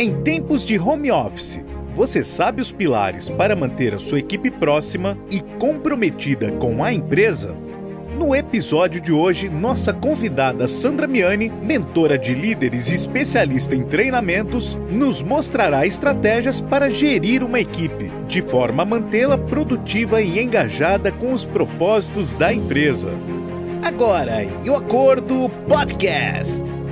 Em tempos de home office, você sabe os pilares para manter a sua equipe próxima e comprometida com a empresa? No episódio de hoje, nossa convidada Sandra Miani, mentora de líderes e especialista em treinamentos, nos mostrará estratégias para gerir uma equipe, de forma a mantê-la produtiva e engajada com os propósitos da empresa. Agora, e o Acordo Podcast.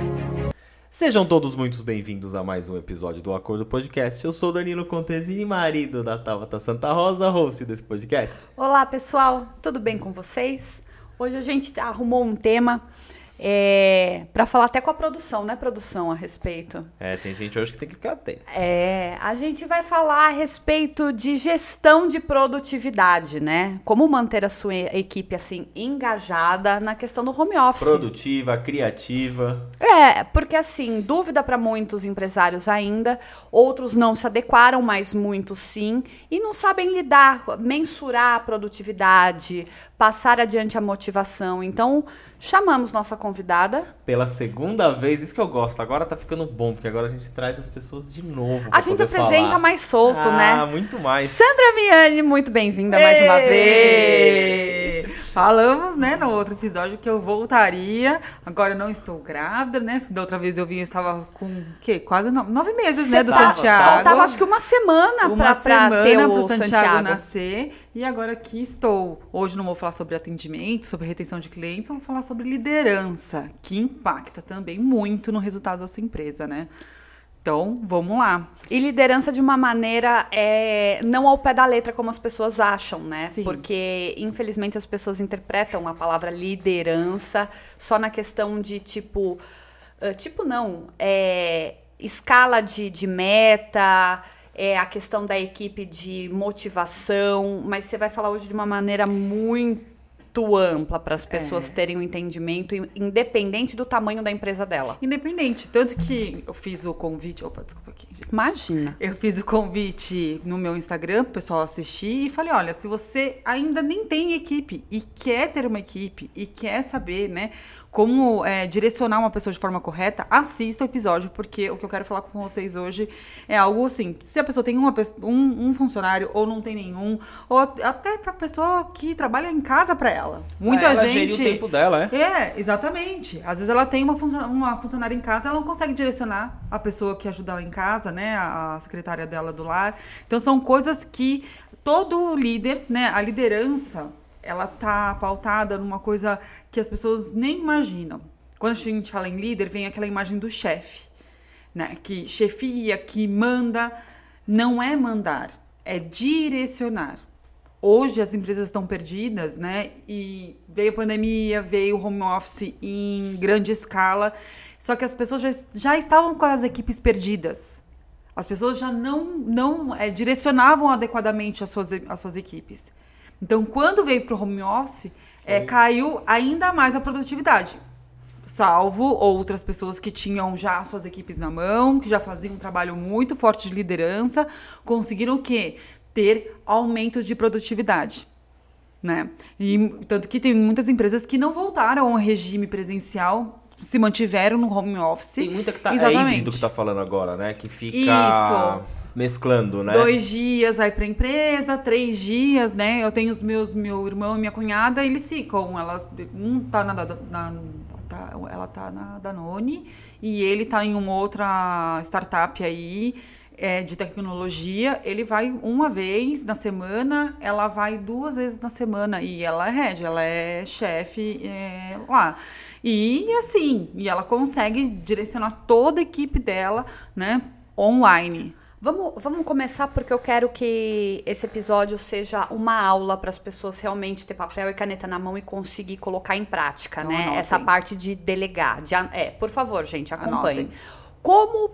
Sejam todos muito bem-vindos a mais um episódio do Acordo Podcast. Eu sou Danilo Contesini, marido da Tabata Santa Rosa, host desse podcast. Olá, pessoal, tudo bem com vocês? Hoje a gente arrumou um tema é, para falar até com a produção, né, produção, a respeito. É, tem gente hoje que tem que ficar atento. É, a gente vai falar a respeito de gestão de produtividade, né? Como manter a sua equipe, assim, engajada na questão do home office. Produtiva, criativa. É, porque, assim, dúvida para muitos empresários ainda, outros não se adequaram, mas muitos sim, e não sabem lidar, mensurar a produtividade, passar adiante a motivação. Então, chamamos nossa convidada. Pela segunda vez, isso que eu gosto. Agora tá ficando bom, porque agora a gente traz as pessoas de novo. A gente apresenta falar. mais solto, ah, né? Ah, muito mais. Sandra Miani, muito bem-vinda mais uma vez. Falamos, né, no outro episódio que eu voltaria. Agora eu não estou grávida, né? Da outra vez eu vim, eu estava com o quê? Quase nove, nove meses, Cê né, do tava, Santiago. Faltava acho que uma semana uma pra, semana ter o Santiago, Santiago nascer. E agora aqui estou. Hoje não vou falar sobre atendimento, sobre retenção de clientes, vou falar sobre liderança, que impacta também muito no resultado da sua empresa, né? Então, vamos lá. E liderança de uma maneira é, não ao pé da letra, como as pessoas acham, né? Sim. Porque, infelizmente, as pessoas interpretam a palavra liderança só na questão de tipo. Uh, tipo, não. É, escala de, de meta, é a questão da equipe de motivação, mas você vai falar hoje de uma maneira muito muito ampla para as pessoas é. terem um entendimento, independente do tamanho da empresa dela. Independente. Tanto que eu fiz o convite. Opa, desculpa aqui. Gente. Imagina. Eu fiz o convite no meu Instagram pro pessoal assistir e falei: olha, se você ainda nem tem equipe e quer ter uma equipe e quer saber, né, como é, direcionar uma pessoa de forma correta, assista o episódio, porque o que eu quero falar com vocês hoje é algo assim: se a pessoa tem uma, um, um funcionário ou não tem nenhum, ou até para pessoa que trabalha em casa para ela. Muita ela gente. o tempo dela, é? É, exatamente. Às vezes ela tem uma, uma funcionária em casa, ela não consegue direcionar a pessoa que ajuda ela em casa, né? A secretária dela do lar. Então são coisas que todo líder, né? A liderança, ela tá pautada numa coisa que as pessoas nem imaginam. Quando a gente fala em líder, vem aquela imagem do chefe, né? Que chefia, que manda. Não é mandar, é direcionar. Hoje as empresas estão perdidas, né? E veio a pandemia, veio o home office em grande escala. Só que as pessoas já, já estavam com as equipes perdidas. As pessoas já não, não é, direcionavam adequadamente as suas, as suas equipes. Então, quando veio para o home office, é, caiu ainda mais a produtividade. Salvo outras pessoas que tinham já suas equipes na mão, que já faziam um trabalho muito forte de liderança, conseguiram o quê? ter aumentos de produtividade. Né? E tanto que tem muitas empresas que não voltaram ao regime presencial, se mantiveram no home office. Tem muita que tá Exatamente. é híbrido que tá falando agora, né? Que fica Isso. Mesclando, né? Dois dias vai pra empresa, três dias, né? Eu tenho os meus, meu irmão e minha cunhada, eles ficam. Elas, um tá na, na tá, ela tá na Danone e ele tá em uma outra startup aí é, de tecnologia, ele vai uma vez na semana, ela vai duas vezes na semana. E ela é head, ela é chefe é, lá. E assim, e ela consegue direcionar toda a equipe dela, né, online. Vamos, vamos começar porque eu quero que esse episódio seja uma aula para as pessoas realmente ter papel e caneta na mão e conseguir colocar em prática, né? Anotem. Essa parte de delegar. De, é, por favor, gente, acompanhem. Como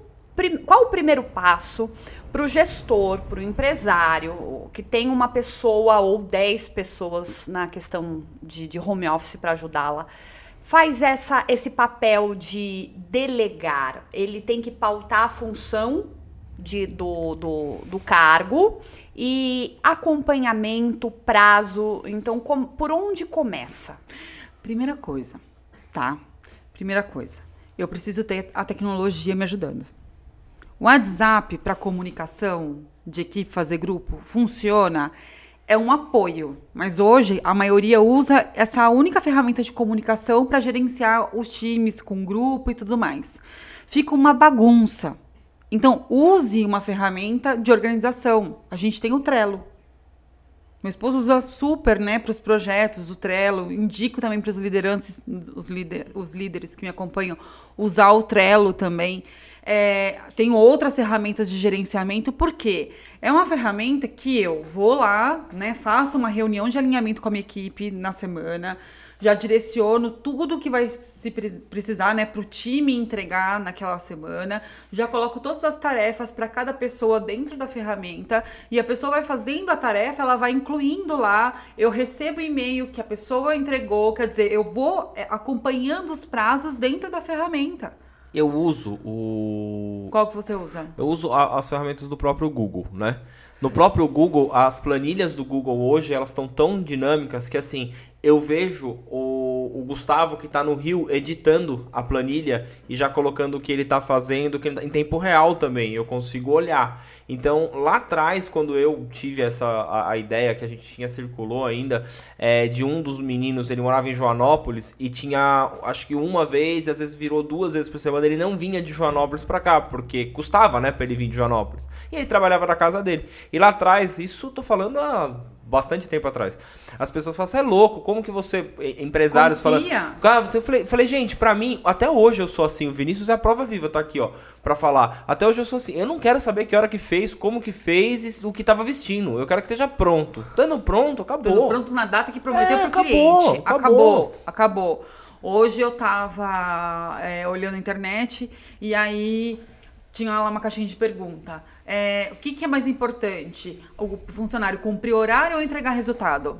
qual o primeiro passo para o gestor, para o empresário, que tem uma pessoa ou dez pessoas na questão de, de home office para ajudá-la? Faz essa, esse papel de delegar. Ele tem que pautar a função de, do, do, do cargo e acompanhamento, prazo. Então, com, por onde começa? Primeira coisa, tá? Primeira coisa, eu preciso ter a tecnologia me ajudando. O WhatsApp para comunicação de equipe, fazer grupo, funciona é um apoio, mas hoje a maioria usa essa única ferramenta de comunicação para gerenciar os times com grupo e tudo mais. Fica uma bagunça. Então, use uma ferramenta de organização. A gente tem o Trello. Meu esposo usa super, né, para os projetos, o Trello. Indico também para os lideranças, os, líder, os líderes que me acompanham, usar o Trello também. É, tem outras ferramentas de gerenciamento, porque é uma ferramenta que eu vou lá, né, faço uma reunião de alinhamento com a minha equipe na semana, já direciono tudo que vai se precisar, né, para o time entregar naquela semana, já coloco todas as tarefas para cada pessoa dentro da ferramenta e a pessoa vai fazendo a tarefa, ela vai incluindo lá, eu recebo o e-mail que a pessoa entregou, quer dizer, eu vou é, acompanhando os prazos dentro da ferramenta. Eu uso o. Qual que você usa? Eu uso a, as ferramentas do próprio Google, né? No próprio Google, as planilhas do Google hoje, elas estão tão dinâmicas que assim, eu vejo o, o Gustavo que está no Rio editando a planilha e já colocando o que ele está fazendo que tá, em tempo real também. Eu consigo olhar. Então, lá atrás, quando eu tive essa a, a ideia que a gente tinha circulou ainda, é, de um dos meninos, ele morava em Joanópolis e tinha, acho que uma vez, às vezes virou duas vezes por semana, ele não vinha de Joanópolis para cá, porque custava, né, para ele vir de Joanópolis. E ele trabalhava na casa dele. E lá atrás, isso tô falando há bastante tempo atrás. As pessoas falam, você é louco, como que você, empresários falando. Ah, eu falei, falei, gente, pra mim, até hoje eu sou assim, o Vinícius é a prova viva, tá aqui, ó, pra falar. Até hoje eu sou assim, eu não quero saber que hora que fez, como que fez e o que tava vestindo. Eu quero que esteja pronto. Estando pronto, acabou. Estando pronto na data que prometeu é, pro acabou, cliente. Acabou, acabou. acabou. Hoje eu tava é, olhando a internet e aí tinha lá uma caixinha de pergunta. É, o que, que, é mais importante? O funcionário cumprir horário ou entregar resultado?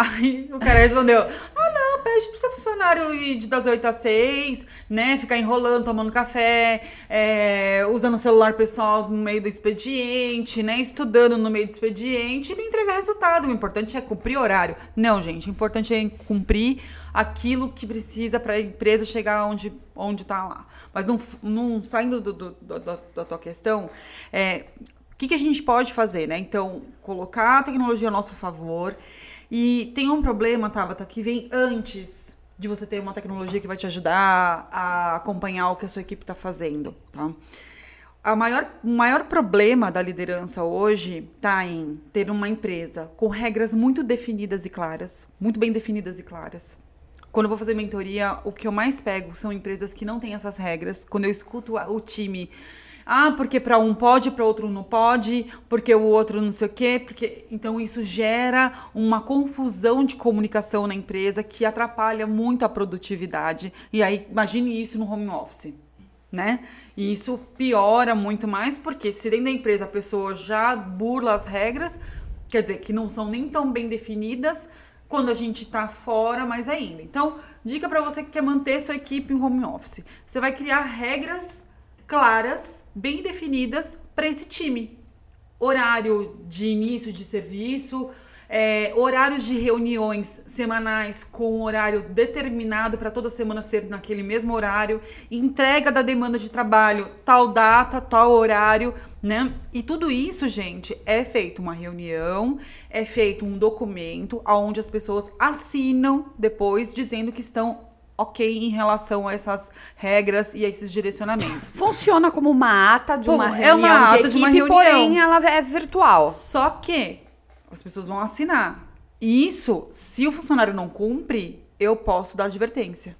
Aí o cara respondeu: Ah, não, pede pro seu funcionário ir de das 8 às 6, né? Ficar enrolando, tomando café, é, usando o celular pessoal no meio do expediente, né? Estudando no meio do expediente e entregar resultado. O importante é cumprir horário. Não, gente, o importante é cumprir aquilo que precisa para a empresa chegar onde onde está lá. Mas não, não saindo do, do, do, da tua questão, é, o que, que a gente pode fazer, né? Então, colocar a tecnologia a nosso favor. E tem um problema, Tabata, que vem antes de você ter uma tecnologia que vai te ajudar a acompanhar o que a sua equipe está fazendo, tá? A maior, o maior problema da liderança hoje está em ter uma empresa com regras muito definidas e claras, muito bem definidas e claras, quando eu vou fazer mentoria, o que eu mais pego são empresas que não têm essas regras. Quando eu escuto o time, ah, porque para um pode, para outro não pode, porque o outro não sei o quê, porque então isso gera uma confusão de comunicação na empresa que atrapalha muito a produtividade. E aí imagine isso no home office, né? E isso piora muito mais porque se dentro da empresa a pessoa já burla as regras, quer dizer que não são nem tão bem definidas, quando a gente está fora, mais ainda. Então, dica para você que quer manter sua equipe em home office. Você vai criar regras claras, bem definidas para esse time. Horário de início de serviço, é, horários de reuniões semanais com horário determinado para toda semana ser naquele mesmo horário, entrega da demanda de trabalho, tal data, tal horário, né? E tudo isso, gente, é feito uma reunião, é feito um documento onde as pessoas assinam depois dizendo que estão ok em relação a essas regras e a esses direcionamentos. Funciona como uma ata de uma reunião é uma ata de, equipe, de uma reunião. porém ela é virtual. Só que as pessoas vão assinar. E isso, se o funcionário não cumpre, eu posso dar advertência.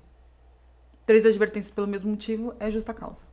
Três advertências pelo mesmo motivo é justa causa.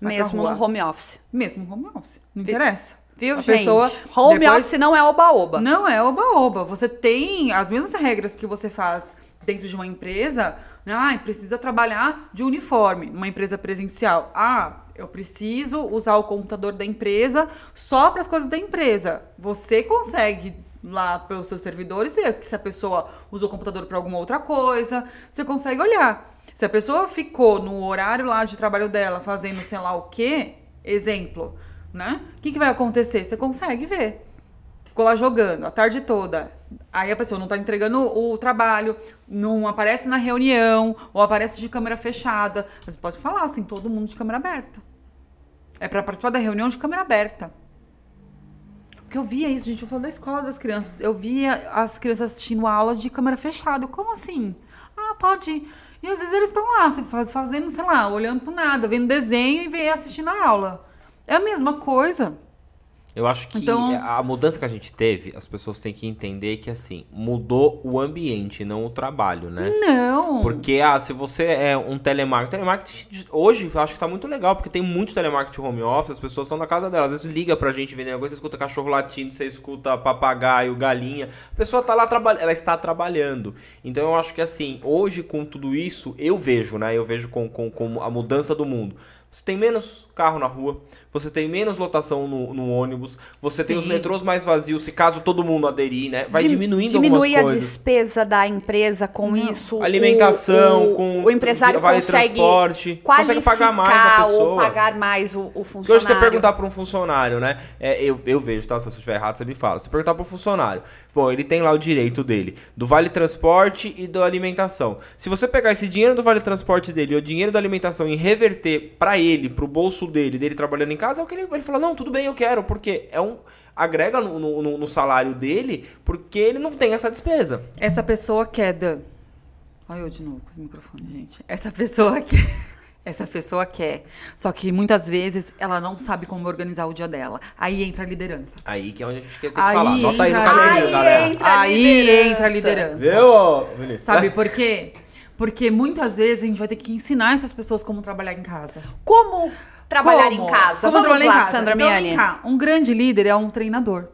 Vai Mesmo no home office. Mesmo home office. Não interessa. Viu, a gente? Pessoa, home depois, office não é oba-oba. Não é oba-oba. Você tem as mesmas regras que você faz dentro de uma empresa. Né? Ah, precisa trabalhar de uniforme, uma empresa presencial. Ah, eu preciso usar o computador da empresa só para as coisas da empresa. Você consegue lá pelos seus servidores ver se a pessoa usou o computador para alguma outra coisa. Você consegue olhar. Se a pessoa ficou no horário lá de trabalho dela fazendo sei lá o quê, exemplo, né? O que, que vai acontecer? Você consegue ver. Ficou lá jogando a tarde toda. Aí a pessoa não está entregando o, trabalho, não aparece na reunião, ou aparece de câmera fechada. Você pode falar assim, todo mundo de câmera aberta. É para participar da reunião de câmera aberta. Porque eu via isso, gente, eu falo da escola das crianças. Eu via as crianças assistindo aula de câmera fechada. Como assim? Ah, pode. E às vezes eles estão lá, fazendo, sei lá, olhando pro nada, vendo desenho e assistindo a aula. É a mesma coisa. Eu acho que então... a mudança que a gente teve, as pessoas têm que entender que, assim, mudou o ambiente, não o trabalho, né? Não. Porque, ah, se você é um telemarketing... Telemarketing, hoje, eu acho que tá muito legal, porque tem muito telemarketing home office, as pessoas estão na casa delas. Às vezes liga pra gente vender negócio, você escuta cachorro latindo, você escuta papagaio, galinha. A pessoa tá lá trabalhando, ela está trabalhando. Então, eu acho que, assim, hoje, com tudo isso, eu vejo, né? Eu vejo com, com, com a mudança do mundo. Você tem menos carro na rua, você tem menos lotação no, no ônibus, você Sim. tem os metrôs mais vazios, se caso todo mundo aderir, né? Vai diminuindo Diminui algumas coisas. a despesa da empresa com isso. Alimentação, o, com o empresário vale consegue transporte, consegue pagar mais a pessoa. ou pagar mais o, o funcionário. Porque hoje você perguntar para um funcionário, né? É, eu, eu vejo, tá? Se eu estiver errado, você me fala. Você perguntar para um funcionário, bom, ele tem lá o direito dele do vale transporte e da alimentação. Se você pegar esse dinheiro do vale transporte dele e o dinheiro da alimentação e reverter para ele, pro bolso dele, dele trabalhando em casa, é o que ele, ele fala, não, tudo bem, eu quero, porque é um agrega no, no, no, salário dele, porque ele não tem essa despesa. Essa pessoa quer, Dan. Olha eu de novo com os microfones, gente. Essa pessoa quer. Essa pessoa quer. Só que muitas vezes ela não sabe como organizar o dia dela. Aí entra a liderança. Aí que é onde a gente quer ter que aí falar. Nota aí no caderninho, galera. Entra aí entra a liderança. Viu, Sabe por quê? Porque muitas vezes a gente vai ter que ensinar essas pessoas como trabalhar em casa. Como trabalhar Como? em casa. Como Vamos lá, casa? Sandra então, Miani. Cá, um grande líder é um treinador.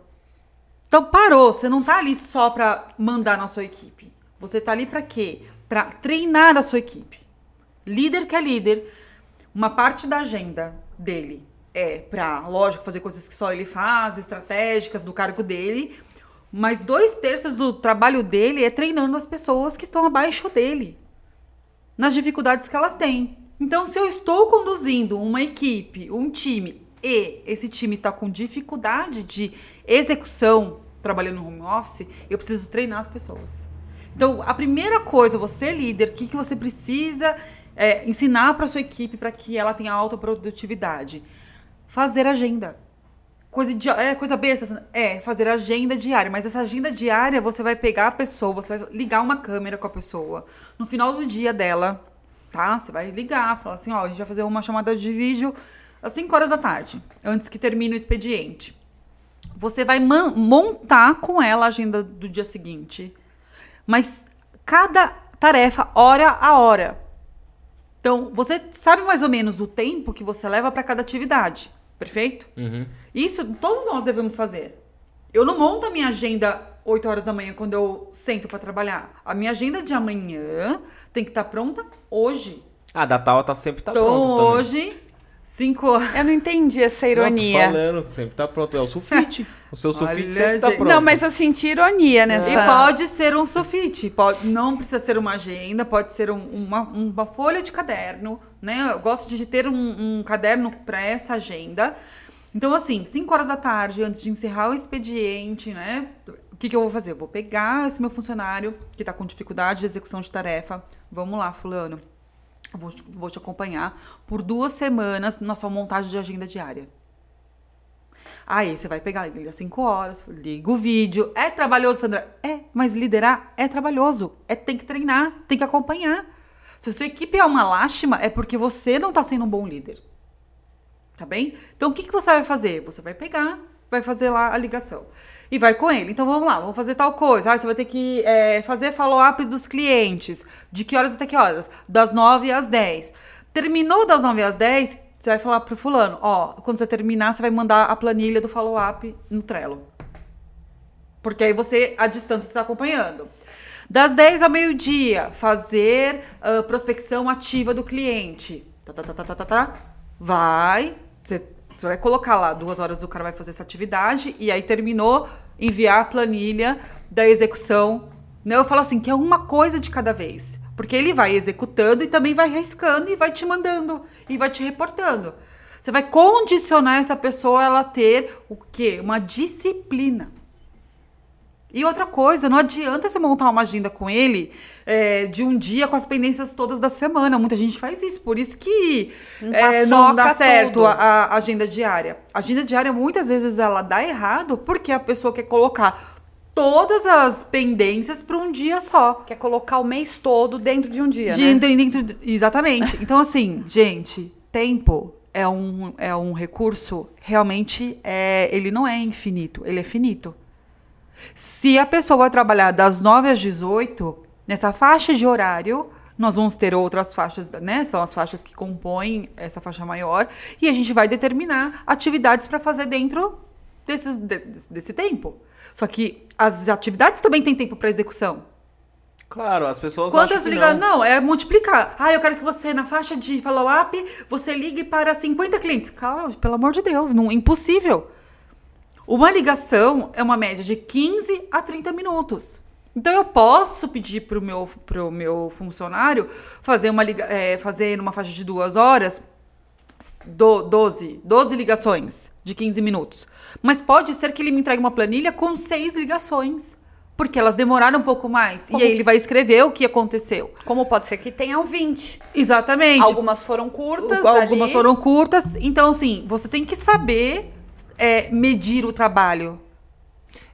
Então parou, você não tá ali só para mandar na sua equipe. Você tá ali para quê? Para treinar a sua equipe. Líder que é líder, uma parte da agenda dele é para, lógico, fazer coisas que só ele faz, estratégicas do cargo dele, mas dois terços do trabalho dele é treinando as pessoas que estão abaixo dele nas dificuldades que elas têm. Então, se eu estou conduzindo uma equipe, um time, e esse time está com dificuldade de execução trabalhando no home office, eu preciso treinar as pessoas. Então, a primeira coisa, você líder, o que, que você precisa é, ensinar para sua equipe para que ela tenha alta produtividade? Fazer agenda. Coisa, de, é, coisa besta, é fazer agenda diária, mas essa agenda diária você vai pegar a pessoa, você vai ligar uma câmera com a pessoa. No final do dia dela, tá? Você vai ligar, falar assim, ó, a gente vai fazer uma chamada de vídeo às 5 horas da tarde, antes que termine o expediente. Você vai montar com ela a agenda do dia seguinte. Mas cada tarefa, hora a hora. Então, você sabe mais ou menos o tempo que você leva para cada atividade. Perfeito? Uhum. Isso todos nós devemos fazer. Eu não monto a minha agenda 8 horas da manhã quando eu sento para trabalhar. A minha agenda de amanhã tem que estar tá pronta hoje. A da tal tá sempre tá então, pronta hoje, 5 horas. Eu não entendi essa ironia. Não, tô falando, sempre tá pronto. É o sulfite. O seu sulfite sempre tá pronto. Não, mas eu senti ironia nessa. E pode ser um sulfite. Pode, não precisa ser uma agenda, pode ser um, uma, uma folha de caderno, né? Eu gosto de ter um, um caderno para essa agenda. Então, assim, 5 horas da tarde, antes de encerrar o expediente, né? O que, que eu vou fazer? Eu vou pegar esse meu funcionário que está com dificuldade de execução de tarefa. Vamos lá, fulano. Vou, vou te acompanhar por duas semanas na sua montagem de agenda diária. Aí você vai pegar, liga 5 horas, liga o vídeo. É trabalhoso, Sandra? É, mas liderar é trabalhoso. É tem que treinar, tem que acompanhar. Se a sua equipe é uma lástima, é porque você não está sendo um bom líder. Tá bem? Então o que, que você vai fazer? Você vai pegar, vai fazer lá a ligação e vai com ele. Então vamos lá, vamos fazer tal coisa. Ah, você vai ter que é, fazer follow-up dos clientes. De que horas até que horas? Das 9 às 10. Terminou das 9 às 10, você vai falar pro fulano, ó, quando você terminar, você vai mandar a planilha do follow-up no Trello. Porque aí você, à distância, está acompanhando. Das 10 ao meio-dia, fazer uh, prospecção ativa do cliente. Tá, tá, tá, tá, tá, tá, tá. Vai, você você vai colocar lá, duas horas o cara vai fazer essa atividade, e aí terminou, enviar a planilha da execução. Né? Eu falo assim, que é uma coisa de cada vez. Porque ele vai executando e também vai riscando e vai te mandando e vai te reportando. Você vai condicionar essa pessoa a ela ter o quê? Uma disciplina. E outra coisa, não adianta você montar uma agenda com ele é, de um dia com as pendências todas da semana. Muita gente faz isso, por isso que é, não dá certo a, a, agenda diária. A agenda diária, muitas vezes, ela dá errado porque a pessoa quer colocar todas as pendências para um dia só. Quer colocar o mês todo dentro de um dia, de, né? Dentro, dentro, exatamente. Então, assim, gente, tempo é um, é um recurso, realmente, é, ele não é infinito, ele é finito. Se a pessoa vai trabalhar das 9 às 18, nessa faixa de horário, nós vamos ter outras faixas, né? São as faixas que compõem essa faixa maior. E a gente vai determinar atividades para fazer dentro desses, desse, desse tempo. Só que as atividades também têm tempo para execução. Claro, as pessoas Quantas ligam? Não. não. é multiplicar. Ah, eu quero que você, na faixa de follow-up, você ligue para 50 clientes. Calma, pelo amor de Deus, não, impossível. Uma ligação é uma média de 15 a 30 minutos. Então eu posso pedir para o meu, pro meu funcionário fazer uma liga, é, fazer numa faixa de duas horas do, 12, 12 ligações de 15 minutos. Mas pode ser que ele me entregue uma planilha com seis ligações. Porque elas demoraram um pouco mais. Como? E aí ele vai escrever o que aconteceu. Como pode ser que tenham 20. Exatamente. Algumas foram curtas. Algumas ali. foram curtas. Então, assim, você tem que saber é, medir o trabalho.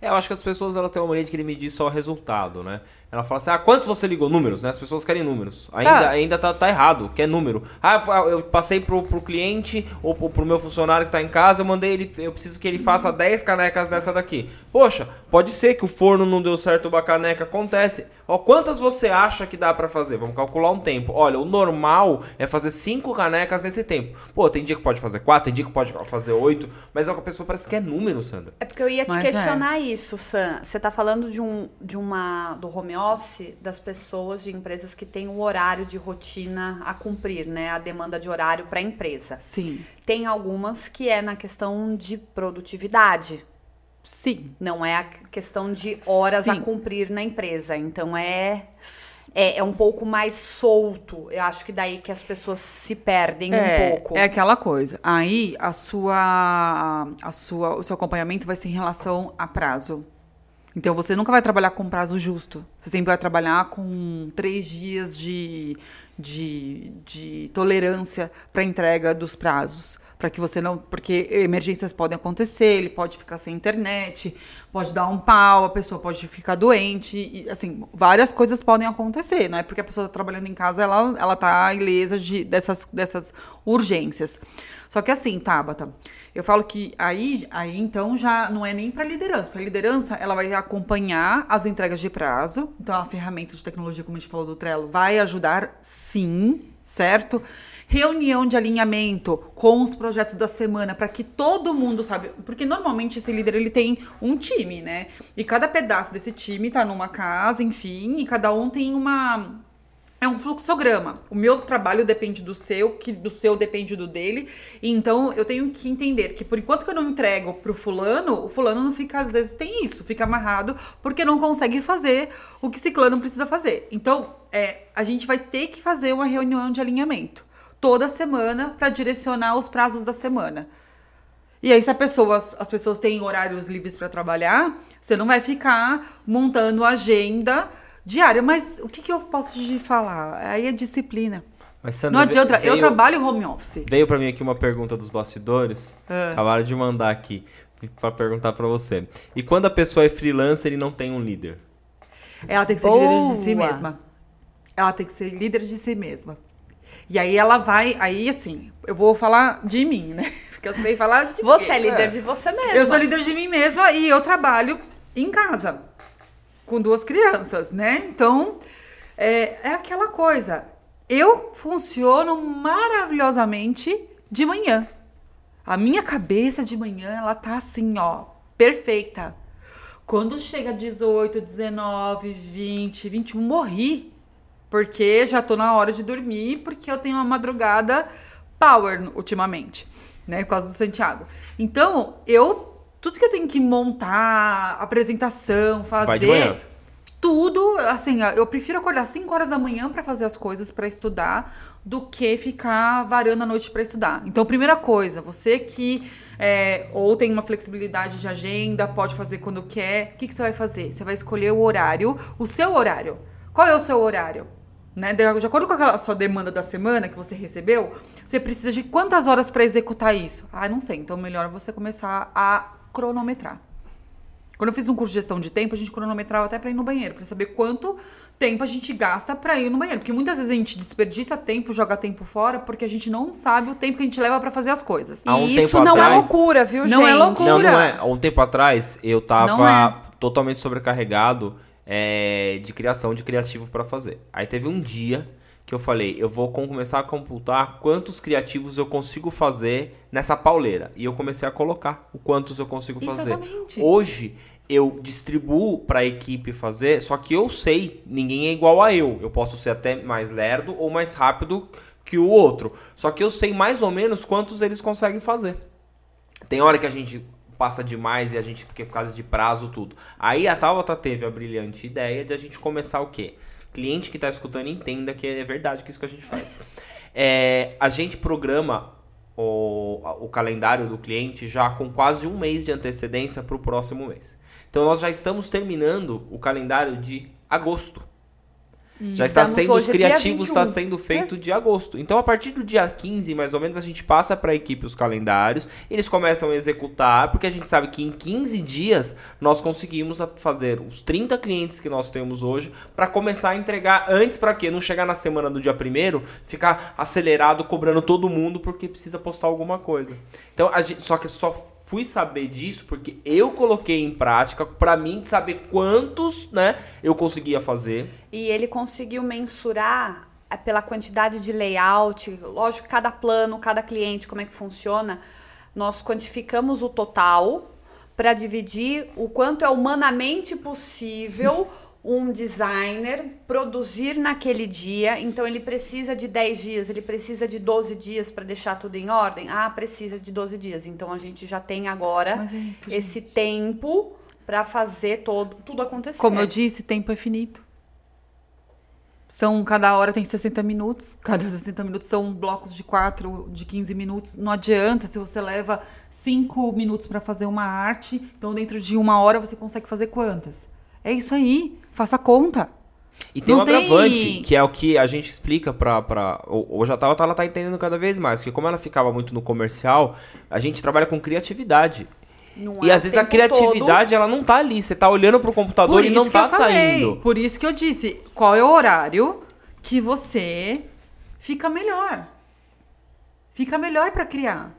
É, eu acho que as pessoas ela têm uma mania de querer medir só o resultado, né? Ela fala assim, ah, quantos você ligou? Números, né? As pessoas querem números. Ainda, tá. ainda tá, tá errado, quer número. Ah, eu passei pro, pro cliente ou pro, pro meu funcionário que tá em casa, eu mandei ele, eu preciso que ele faça 10 canecas dessa daqui. Poxa, pode ser que o forno não deu certo uma caneca, acontece. Ó, quantas você acha que dá para fazer? Vamos calcular um tempo. Olha, o normal é fazer 5 canecas nesse tempo. Pô, tem dia que pode fazer 4, tem dia que pode fazer 8, mas é o que a pessoa parece que é número, Sandra. É porque eu ia te mas é. questionar é. isso, Sam. Você tá falando de um de uma do home office das pessoas de empresas que têm o horário de rotina a cumprir, né? A demanda de horário para a empresa. Sim. Tem algumas que é na questão de produtividade. Sim. Não é a questão de horas Sim. a cumprir na empresa. Então é, é, é um pouco mais solto. Eu acho que daí que as pessoas se perdem é, um pouco. É aquela coisa. Aí a sua, a sua, o seu acompanhamento vai ser em relação a prazo. Então você nunca vai trabalhar com prazo justo. Você sempre vai trabalhar com três dias de, de, de tolerância para entrega dos prazos para que você não. Porque emergências podem acontecer, ele pode ficar sem internet, pode dar um pau, a pessoa pode ficar doente, e, assim, várias coisas podem acontecer. Não é porque a pessoa está trabalhando em casa, ela, ela tá ilesa de, dessas, dessas urgências. Só que assim, Tabata, eu falo que aí, aí então já não é nem para liderança. Para liderança, ela vai acompanhar as entregas de prazo. Então, a ferramenta de tecnologia, como a gente falou do Trello, vai ajudar sim, certo? Reunião de alinhamento com os projetos da semana para que todo mundo sabe, porque normalmente esse líder ele tem um time, né? E cada pedaço desse time tá numa casa, enfim, e cada um tem uma é um fluxograma. O meu trabalho depende do seu, que do seu depende do dele. Então eu tenho que entender que por enquanto que eu não entrego pro fulano, o fulano não fica, às vezes tem isso, fica amarrado porque não consegue fazer o que ciclano precisa fazer. Então é, a gente vai ter que fazer uma reunião de alinhamento toda semana para direcionar os prazos da semana. E aí, se a pessoa, as pessoas têm horários livres para trabalhar, você não vai ficar montando agenda diária. Mas o que, que eu posso te falar? Aí é disciplina. Mas, Sandra, não adianta, veio, eu trabalho home office. Veio para mim aqui uma pergunta dos bastidores. É. Acabaram de mandar aqui para perguntar para você. E quando a pessoa é freelancer e não tem um líder? Ela tem que ser Boa. líder de si mesma. Ela tem que ser líder de si mesma. E aí ela vai, aí assim, eu vou falar de mim, né? Porque eu sei falar de Você mim. é líder de você mesma. Eu sou líder de mim mesma e eu trabalho em casa com duas crianças, né? Então, é, é aquela coisa. Eu funciono maravilhosamente de manhã. A minha cabeça de manhã, ela tá assim, ó, perfeita. Quando chega 18, 19, 20, 21, morri porque já tô na hora de dormir, porque eu tenho uma madrugada power ultimamente, né? Por causa do Santiago. Então, eu. Tudo que eu tenho que montar, apresentação, fazer. tudo, assim, eu prefiro acordar 5 horas da manhã para fazer as coisas, para estudar, do que ficar varando a noite para estudar. Então, primeira coisa, você que é, ou tem uma flexibilidade de agenda, pode fazer quando quer, o que, que você vai fazer? Você vai escolher o horário, o seu horário. Qual é o seu horário? Né? De acordo com a sua demanda da semana que você recebeu, você precisa de quantas horas para executar isso? Ah, não sei. Então, melhor você começar a cronometrar. Quando eu fiz um curso de gestão de tempo, a gente cronometrava até para ir no banheiro, para saber quanto tempo a gente gasta para ir no banheiro. Porque muitas vezes a gente desperdiça tempo, joga tempo fora, porque a gente não sabe o tempo que a gente leva para fazer as coisas. Um e isso não é atrás... é loucura, viu, não é gente? Não é loucura. Não, não é. Há um tempo atrás, eu tava é. totalmente sobrecarregado é, de criação, de criativo para fazer. Aí teve um dia que eu falei, eu vou começar a computar quantos criativos eu consigo fazer nessa pauleira. E eu comecei a colocar o quantos eu consigo fazer. Exatamente. Hoje eu distribuo para a equipe fazer, só que eu sei, ninguém é igual a eu. Eu posso ser até mais lerdo ou mais rápido que o outro. Só que eu sei mais ou menos quantos eles conseguem fazer. Tem hora que a gente passa demais e a gente, porque por causa de prazo, tudo. Aí a Tabata teve a brilhante ideia de a gente começar o quê? cliente que está escutando entenda que é verdade que isso que a gente faz. É, a gente programa o, o calendário do cliente já com quase um mês de antecedência para o próximo mês. Então nós já estamos terminando o calendário de agosto. Já está sendo, os criativos está sendo feito é. de agosto. Então, a partir do dia 15, mais ou menos, a gente passa para a equipe os calendários, eles começam a executar, porque a gente sabe que em 15 dias nós conseguimos fazer os 30 clientes que nós temos hoje para começar a entregar antes para quê? Não chegar na semana do dia 1 ficar acelerado cobrando todo mundo porque precisa postar alguma coisa. Então, gente, só que só fui saber disso porque eu coloquei em prática para mim saber quantos, né, eu conseguia fazer. E ele conseguiu mensurar é, pela quantidade de layout, lógico, cada plano, cada cliente, como é que funciona. Nós quantificamos o total para dividir o quanto é humanamente possível um designer produzir naquele dia, então ele precisa de 10 dias, ele precisa de 12 dias para deixar tudo em ordem? Ah, precisa de 12 dias. Então a gente já tem agora é isso, esse tempo para fazer todo, tudo acontecer. Como eu disse, tempo é finito. São, cada hora tem 60 minutos, cada 60 minutos são blocos de 4, de 15 minutos. Não adianta se você leva 5 minutos para fazer uma arte, então dentro de uma hora você consegue fazer quantas? É isso aí. Faça conta. E tem não um agravante, tem... que é o que a gente explica pra. pra hoje a Tauta ela tá entendendo cada vez mais. Porque como ela ficava muito no comercial, a gente trabalha com criatividade. Não e é às vezes a criatividade todo. ela não tá ali. Você tá olhando pro computador e não tá saindo. Por isso que eu disse, qual é o horário que você fica melhor? Fica melhor para criar.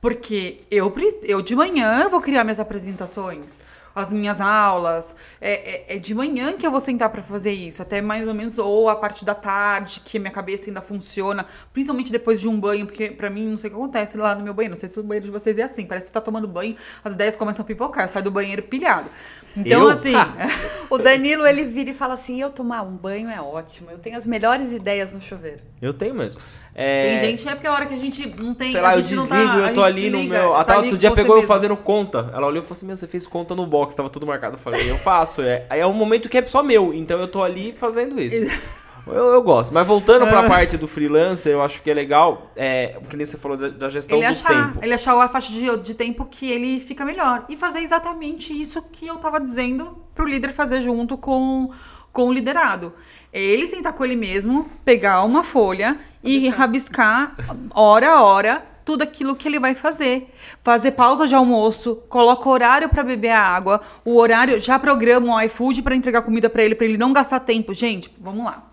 Porque eu, eu de manhã vou criar minhas apresentações as minhas aulas. É, é, é de manhã que eu vou sentar para fazer isso, até mais ou menos, ou a parte da tarde, que minha cabeça ainda funciona, principalmente depois de um banho, porque para mim não sei o que acontece lá no meu banheiro. Não sei se o banheiro de vocês é assim, parece que você tá tomando banho, as ideias começam a pipocar, eu saio do banheiro pilhado. Então, eu? assim. o Danilo, ele vira e fala assim: eu tomar um banho é ótimo, eu tenho as melhores ideias no chuveiro. Eu tenho mesmo. É... Tem gente, é porque a hora que a gente não tem. Sei lá, eu desligo, tá, eu tô ali no meu. Até tá outro dia pegou eu fazendo conta. Ela olhou e falou assim: Meu, você fez conta no box, tava tudo marcado. Eu falei: Eu faço. É. Aí é um momento que é só meu, então eu tô ali fazendo isso. Eu, eu, gosto. Mas voltando para a ah. parte do freelancer, eu acho que é legal, é, que nem você falou da, da gestão ele do achar, tempo. Ele achar a faixa de, de tempo que ele fica melhor. E fazer exatamente isso que eu tava dizendo pro líder fazer junto com, com o liderado. Ele sentar com ele mesmo, pegar uma folha e rabiscar hora a hora tudo aquilo que ele vai fazer. Fazer pausa de almoço, coloca horário para beber a água, o horário já programa o iFood para entregar comida para ele, para ele não gastar tempo. Gente, vamos lá.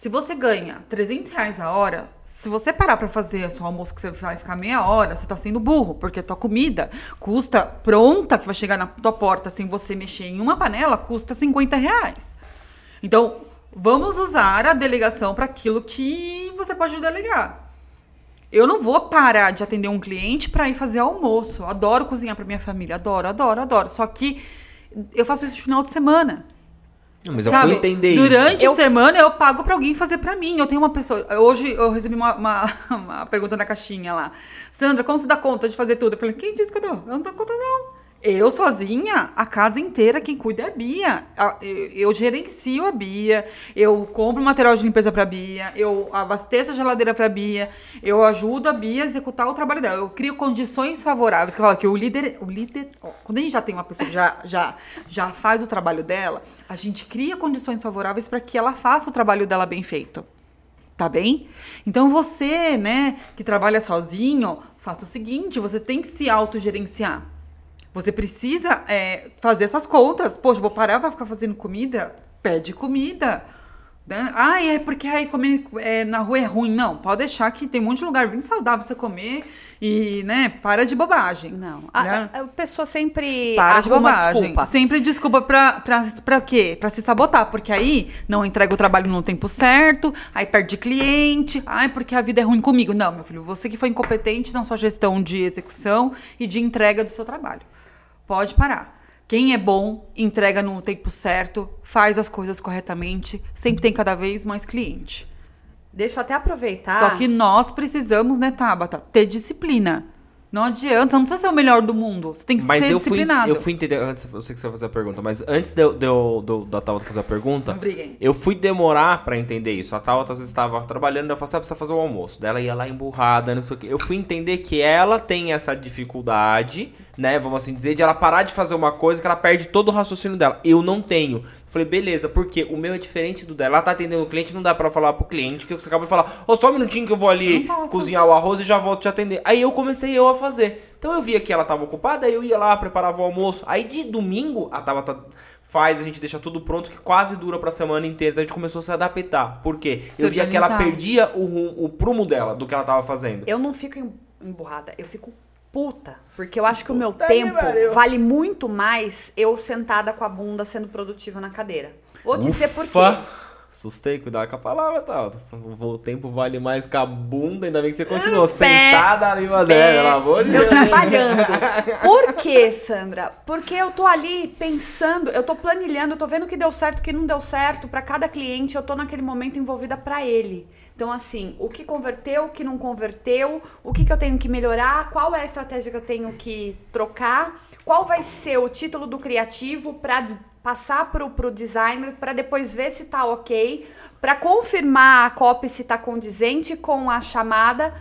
Se você ganha 300 reais a hora, se você parar para fazer o seu almoço que você vai ficar meia hora, você tá sendo burro, porque a tua comida custa pronta, que vai chegar na tua porta sem você mexer em uma panela, custa 50 reais. Então, Vamos usar a delegação para aquilo que você pode delegar. Eu não vou parar de atender um cliente para ir fazer almoço. Adoro cozinhar para minha família, adoro, adoro, adoro. Só que eu faço isso no final de semana. Não, mas Sabe? eu fui entender Durante a semana eu pago para alguém fazer para mim. Eu tenho uma pessoa. Hoje eu recebi uma, uma, uma, pergunta na caixinha lá. Sandra, como você dá conta de fazer tudo? Eu falei, quem disse que eu dou? Eu não dou conta, não. Eu sozinha, a casa inteira, quem cuida é a Bia. Eu, gerencio a Bia, eu compro material de limpeza pra Bia, eu abasteço a geladeira pra Bia, eu ajudo a Bia a executar o trabalho dela. Eu crio condições favoráveis. Que eu falo que o líder. O líder ó, quando a gente já tem uma pessoa que já, já, já faz o trabalho dela, a gente cria condições favoráveis para que ela faça o trabalho dela bem feito. Tá bem? Então você, né, que trabalha sozinho, faça o seguinte: você tem que se autogerenciar. Você precisa é, fazer essas contas. Poxa, vou parar para ficar fazendo comida? Pede comida. Ah, é porque aí comer é, na rua é ruim. Não, pode deixar que tem um monte de lugar bem saudável pra você comer e, né, para de bobagem. Não. A, né? a, a pessoa sempre para de bobagem. Desculpa. Sempre desculpa pra, pra, pra quê? Pra se sabotar. Porque aí não entrega o trabalho no tempo certo, aí perde cliente, ai, porque a vida é ruim comigo. Não, meu filho, você que foi incompetente na sua gestão de execução e de entrega do seu trabalho. Pode parar. Quem é bom, entrega no tempo certo, faz as coisas corretamente, sempre tem cada vez mais cliente. Deixa eu até aproveitar. Só que nós precisamos, né, Tabata, ter disciplina. Não adianta, não precisa ser o melhor do mundo. Você tem que mas ser eu disciplinado. Fui, eu fui entender, antes, eu sei que você vai fazer a pergunta, mas antes de, de, de, da Tabata fazer a pergunta, eu fui demorar para entender isso. A Tabata às vezes estava trabalhando, ela falou assim, ah, precisa fazer o almoço. Daí ela ia lá emburrada, não sei o quê. Eu fui entender que ela tem essa dificuldade, né, vamos assim dizer, de ela parar de fazer uma coisa que ela perde todo o raciocínio dela. Eu não tenho. Falei, beleza, porque o meu é diferente do dela. Ela tá atendendo o cliente, não dá para falar pro cliente que você acaba de falar, ô, oh, só um minutinho que eu vou ali cozinhar o arroz e já volto te atender. Aí eu comecei eu a fazer. Então eu via que ela tava ocupada, aí eu ia lá, preparava o almoço. Aí de domingo, a Tabata faz, a gente deixa tudo pronto, que quase dura pra semana inteira. Então a gente começou a se adaptar. Por quê? Se eu via que ela perdia o, o prumo dela, do que ela tava fazendo. Eu não fico emburrada, eu fico puta. Porque eu acho que Puta o meu tempo vale muito mais eu sentada com a bunda sendo produtiva na cadeira. Vou te Ufa. dizer por quê. Assustei, cuidado com a palavra, tá? O tempo vale mais que a bunda, ainda bem que você continuou sentada ali fazendo, pelo amor de Deus. Eu trabalhando. Por quê, Sandra? Porque eu tô ali pensando, eu tô planilhando, eu tô vendo o que deu certo, o que não deu certo para cada cliente, eu tô naquele momento envolvida para ele. Então, assim, o que converteu, o que não converteu, o que, que eu tenho que melhorar, qual é a estratégia que eu tenho que trocar, qual vai ser o título do criativo para passar pro, pro designer para depois ver se tá ok, para confirmar a copy se tá condizente com a chamada.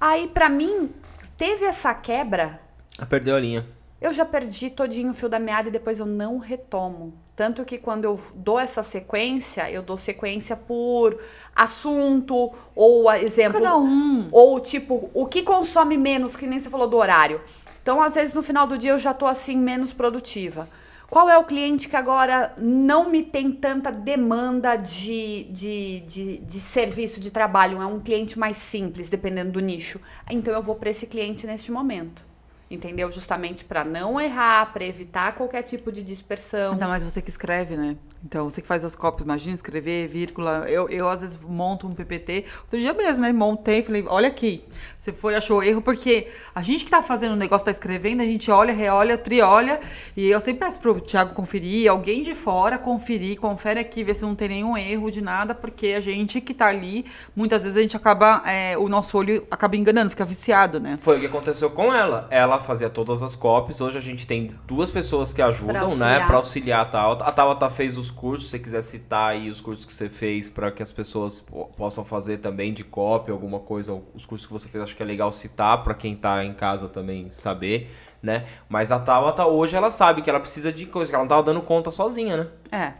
Aí para mim teve essa quebra. Ah, perdeu a linha. Eu já perdi todinho o fio da meada e depois eu não retomo. Tanto que quando eu dou essa sequência, eu dou sequência por assunto ou exemplo. Cada um. Ou tipo, o que consome menos, que nem você falou do horário. Então, às vezes, no final do dia eu já tô assim menos produtiva. Qual é o cliente que agora não me tem tanta demanda de, de, de, de, serviço, de trabalho? É um cliente mais simples, dependendo do nicho. Então eu vou para esse cliente neste momento. Entendeu? Justamente para não errar, para evitar qualquer tipo de dispersão. Ainda mais você que escreve, né? Então, você que faz as cópias, imagina escrever, vírgula. Eu, eu às vezes monto um PPT. Outro dia mesmo, né? Montei, falei, olha aqui. Você foi, achou erro, porque a gente que tá fazendo o negócio, tá escrevendo, a gente olha, reolha, triolha. E eu sempre peço pro Thiago conferir, alguém de fora conferir, confere aqui, ver se não tem nenhum erro de nada, porque a gente que tá ali, muitas vezes a gente acaba, é, o nosso olho acaba enganando, fica viciado, né? Foi o que aconteceu com ela. Ela fazia todas as cópias. Hoje a gente tem duas pessoas que ajudam, pra né? Pra auxiliar a Tabata. A Tabata fez os cursos, se você quiser citar aí os cursos que você fez para que as pessoas possam fazer também de cópia, alguma coisa, os cursos que você fez, acho que é legal citar para quem tá em casa também saber, né? Mas a Tabata hoje ela sabe que ela precisa de coisa, que ela não tava dando conta sozinha, né? É.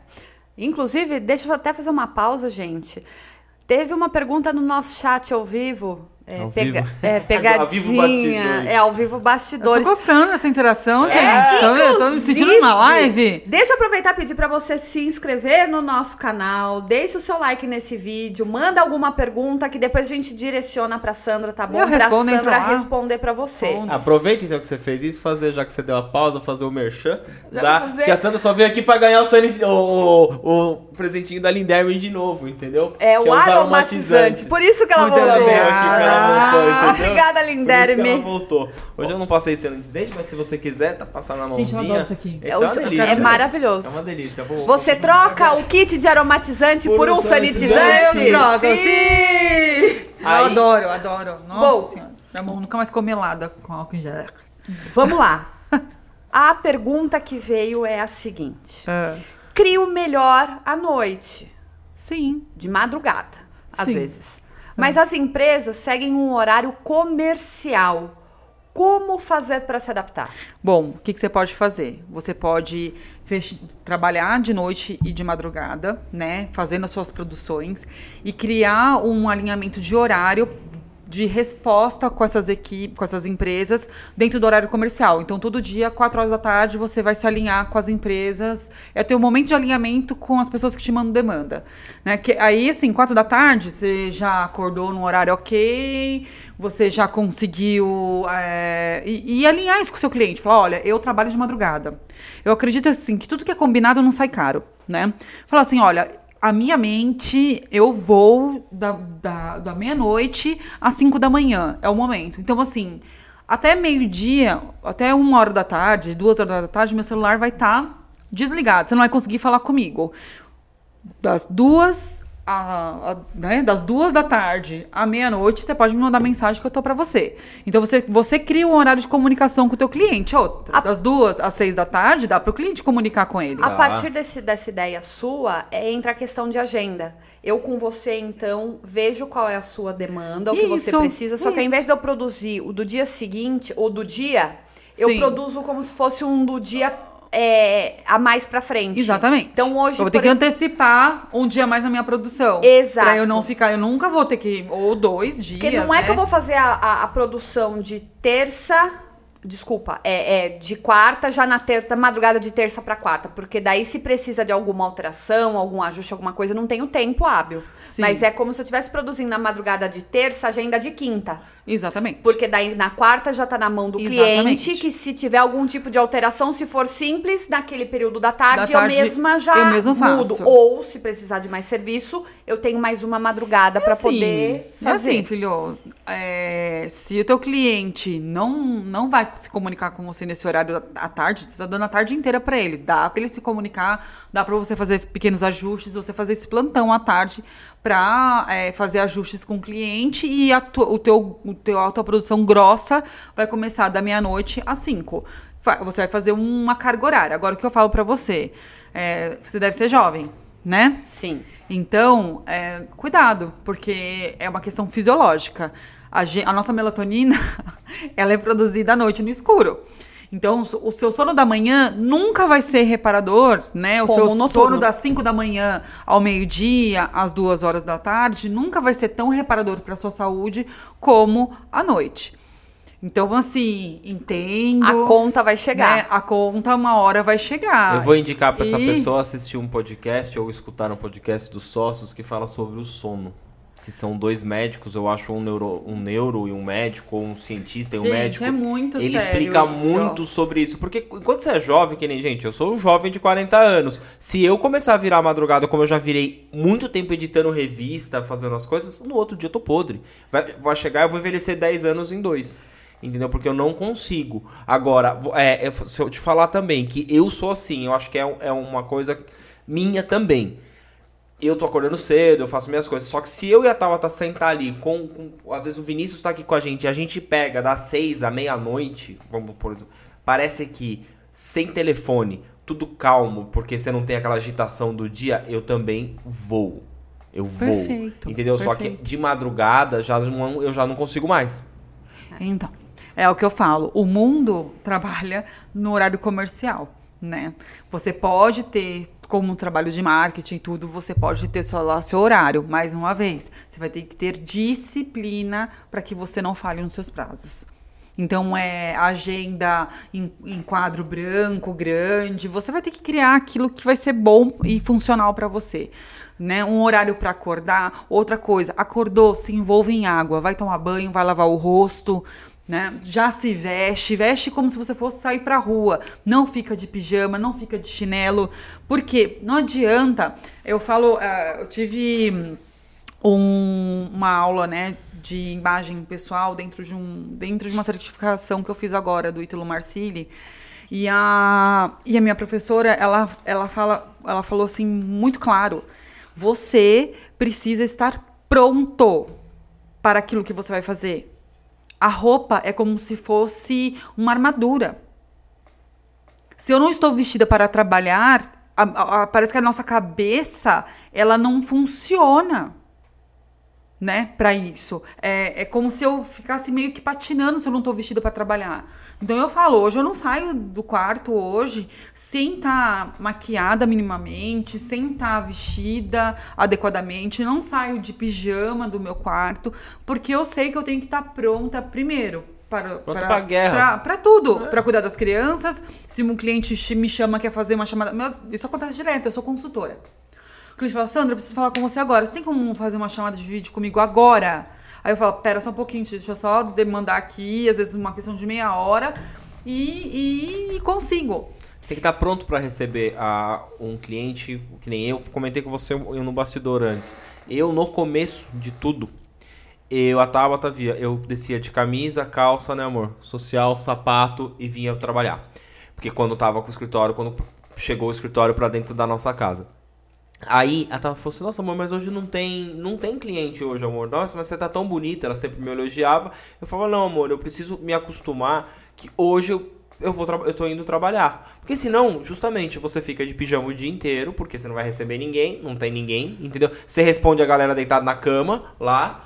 Inclusive, deixa eu até fazer uma pausa, gente. Teve uma pergunta no nosso chat ao vivo é, pega, é pegadinha. é, ao vivo bastidores. Eu tô gostando dessa interação, é, gente. tô, tô me sentindo numa live. Deixa eu aproveitar e pedir para você se inscrever no nosso canal. Deixa o seu like nesse vídeo. Manda alguma pergunta que depois a gente direciona pra Sandra, tá bom? Eu pra Sandra responder para você. Aproveita então que você fez isso, fazer, já que você deu a pausa, fazer o merchan. Da, que a Sandra só veio aqui pra ganhar o, sanit, o, o, o presentinho da Linderme de novo, entendeu? É, o é aromatizante. Por isso que ela voltou. Ela veio aqui, ela voltou, ah, entendeu? Obrigada, Linderme. ela voltou. Hoje eu não passei sendo dizente, mas se você quiser, tá passando na mãozinha. Gente, eu adoro isso aqui. Esse é, uma delícia. É maravilhoso. É uma delícia. Vou, você vou troca o kit de aromatizante por, por um sanitizante? sanitizante? Sim! Sim! Eu adoro, eu adoro. Nossa Bom, senhora. Minha mão nunca mais comer melada com álcool em gel. Vamos lá. A pergunta que veio é a seguinte: é. crio melhor à noite. Sim. De madrugada, às Sim. vezes. Mas é. as empresas seguem um horário comercial. Como fazer para se adaptar? Bom, o que, que, você pode fazer? Você pode trabalhar de noite e de madrugada, né? Fazendo as suas produções e criar um alinhamento de horário de resposta com essas equipes, com essas empresas dentro do horário comercial. Então, todo dia, 4 horas da tarde, você vai se alinhar com as empresas. É ter um momento de alinhamento com as pessoas que te mandam demanda. Né? Que, aí, assim, 4 da tarde, você já acordou num horário ok, você já conseguiu é, e, e, alinhar isso com o seu cliente. Falar, olha, eu trabalho de madrugada. Eu acredito, assim, que tudo que é combinado não sai caro, né? Falar assim, olha, a minha mente, eu vou da, da, da meia-noite às cinco da manhã. É o momento. Então, assim, até meio-dia, até uma hora da tarde, duas horas da tarde, meu celular vai estar tá desligado. Você não vai conseguir falar comigo. Das duas a, a, né, das duas da tarde à meia-noite, você pode me mandar mensagem que eu tô para você. Então você, você cria um horário de comunicação com o teu cliente. Outro, a... Das duas às seis da tarde, dá para o cliente comunicar com ele. A partir desse, dessa ideia sua, é, entra a questão de agenda. Eu com você, então, vejo qual é a sua demanda, o que isso, você precisa. Só isso. que ao invés de eu produzir o do dia seguinte ou do dia, eu Sim. produzo como se fosse um do dia é, a mais pra frente. Exatamente. Então hoje. Eu vou ter que antecipar um dia mais na minha produção. Exato. Pra eu não ficar. Eu nunca vou ter que. Ou dois dias. Porque não é né? que eu vou fazer a, a, a produção de terça Desculpa, é, é, de quarta já na terça, madrugada de terça para quarta, porque daí se precisa de alguma alteração, algum ajuste, alguma coisa, não tenho tempo hábil. Sim. Mas é como se eu estivesse produzindo na madrugada de terça, agenda de quinta. Exatamente. Porque daí na quarta já tá na mão do Exatamente. cliente, que se tiver algum tipo de alteração, se for simples, naquele período da tarde, da tarde eu mesma já eu mudo. Ou se precisar de mais serviço, eu tenho mais uma madrugada é para assim, poder fazer. É assim, filho, é, se o teu cliente não, não vai se comunicar com você nesse horário à tarde, você tá dando a tarde inteira para ele. Dá para ele se comunicar, dá para você fazer pequenos ajustes, você fazer esse plantão à tarde para é, fazer ajustes com o cliente e a o teu, o teu autoprodução grossa vai começar da meia-noite às cinco. Você vai fazer uma carga horária. Agora, o que eu falo para você? É, você deve ser jovem, né? Sim. Então, é, cuidado, porque é uma questão fisiológica. A, a nossa melatonina, ela é produzida à noite no escuro. Então, o seu sono da manhã nunca vai ser reparador, né? O Como seu sono das 5 da manhã ao meio-dia, às 2 horas da tarde, nunca vai ser tão reparador para sua saúde como à noite. Então, assim, entendo. A conta vai chegar. Né? A conta uma hora vai chegar. Eu vou indicar para e... essa pessoa assistir um podcast ou escutar um podcast dos sócios que fala sobre o sono que são dois médicos, eu acho um neuro, um neuro e um médico, ou um cientista e um gente, médico. É muito Ele explica isso. muito sobre isso. Porque enquanto você é jovem, que nem gente, eu sou um jovem de 40 anos. Se eu começar a virar madrugada, como eu já virei muito tempo editando revista, fazendo as coisas, no outro dia eu tô podre. Vai, vai chegar, eu vou envelhecer 10 anos em dois entendeu? Porque eu não consigo. Agora, é, se eu te falar também que eu sou assim, eu acho que é, é uma coisa minha também eu tô acordando cedo, eu faço minhas coisas. Só que se eu e a Tabata sentar ali, com, com, Às vezes o Vinícius tá aqui com a gente e a gente pega das seis à meia-noite, vamos por exemplo, parece que sem telefone, tudo calmo, porque você não tem aquela agitação do dia, eu também vou. Eu vou. Perfeito, entendeu? Perfeito. Só que de madrugada já não, eu já não consigo mais. Então, é o que eu falo. O mundo trabalha no horário comercial, né? Você pode ter como um trabalho de marketing e tudo, você pode ter só lá seu horário. Mais uma vez, você vai ter que ter disciplina para que você não falhe nos seus prazos. Então, é agenda em, em, quadro branco, grande. Você vai ter que criar aquilo que vai ser bom e funcional para você. Né? Um horário para acordar. Outra coisa, acordou, se envolve em água. Vai tomar banho, vai lavar o rosto né? Já se veste, veste como se você fosse sair pra rua. Não fica de pijama, não fica de chinelo. Porque não adianta. Eu falo, uh, eu tive um, uma aula, né, de imagem pessoal dentro de um dentro de uma certificação que eu fiz agora do Ítalo Marcilli. E a, e a minha professora, ela, ela, fala, ela falou assim, muito claro: você precisa estar pronto para aquilo que você vai fazer. A roupa é como se fosse uma armadura. Se eu não estou vestida para trabalhar, a, a, a, parece que a nossa cabeça ela não funciona né, para isso. É, é como se eu ficasse meio que patinando se eu não tô vestida para trabalhar. Então eu falo, hoje eu não saio do quarto hoje sem estar tá maquiada minimamente, sem estar tá vestida adequadamente, não saio de pijama do meu quarto, porque eu sei que eu tenho que estar tá pronta primeiro para para pra guerra. Para tudo, é. para cuidar das crianças. Se um cliente me chama quer fazer uma chamada, isso acontece direto, eu sou consultora. O cliente fala, Sandra, eu preciso falar com você agora. Você tem como fazer uma chamada de vídeo comigo agora? Aí eu falo, pera só um pouquinho, deixa eu só demandar aqui, às vezes uma questão de meia hora, e, e consigo. Você que estar pronto para receber a, um cliente, que nem eu comentei com você no bastidor antes. Eu, no começo de tudo, eu, a Tabata via, eu descia de camisa, calça, né, amor? Social, sapato e vinha trabalhar. Porque quando tava com o escritório, quando chegou o escritório para dentro da nossa casa. Aí ela falou assim, nossa amor, mas hoje não tem, não tem cliente hoje, amor. Nossa, mas você tá tão bonita, ela sempre me elogiava. Eu falava, não, amor, eu preciso me acostumar que hoje eu, eu vou eu tô indo trabalhar. Porque senão, justamente, você fica de pijama o dia inteiro, porque você não vai receber ninguém, não tem ninguém, entendeu? Você responde a galera deitada na cama lá,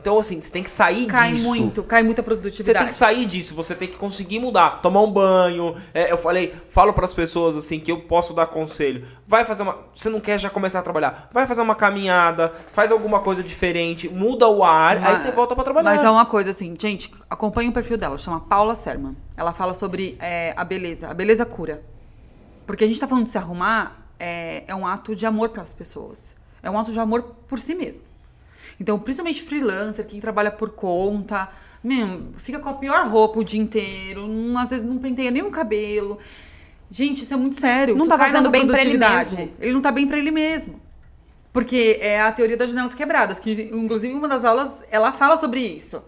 então, assim, você tem que sair cai disso. Cai muito, cai muita produtividade. Você tem que sair disso, você tem que conseguir mudar. Tomar um banho. É, eu falei, falo para as pessoas, assim, que eu posso dar conselho. Vai fazer uma. Você não quer já começar a trabalhar? Vai fazer uma caminhada, faz alguma coisa diferente, muda o ar, mas, aí você volta para trabalhar. Mas é uma coisa assim, gente, acompanha o perfil dela, chama Paula Serman. Ela fala sobre é, a beleza. A beleza cura. Porque a gente tá falando de se arrumar, é, é um ato de amor para as pessoas. É um ato de amor por si mesmo. Então, principalmente freelancer, quem trabalha por conta, mesmo, fica com a pior roupa o dia inteiro, não, às vezes não penteia nem o cabelo. Gente, isso é muito sério. Não isso tá fazendo bem pra ele mesmo. Ele não tá bem para ele mesmo. Porque é a teoria das janelas quebradas, que inclusive uma das aulas ela fala sobre isso.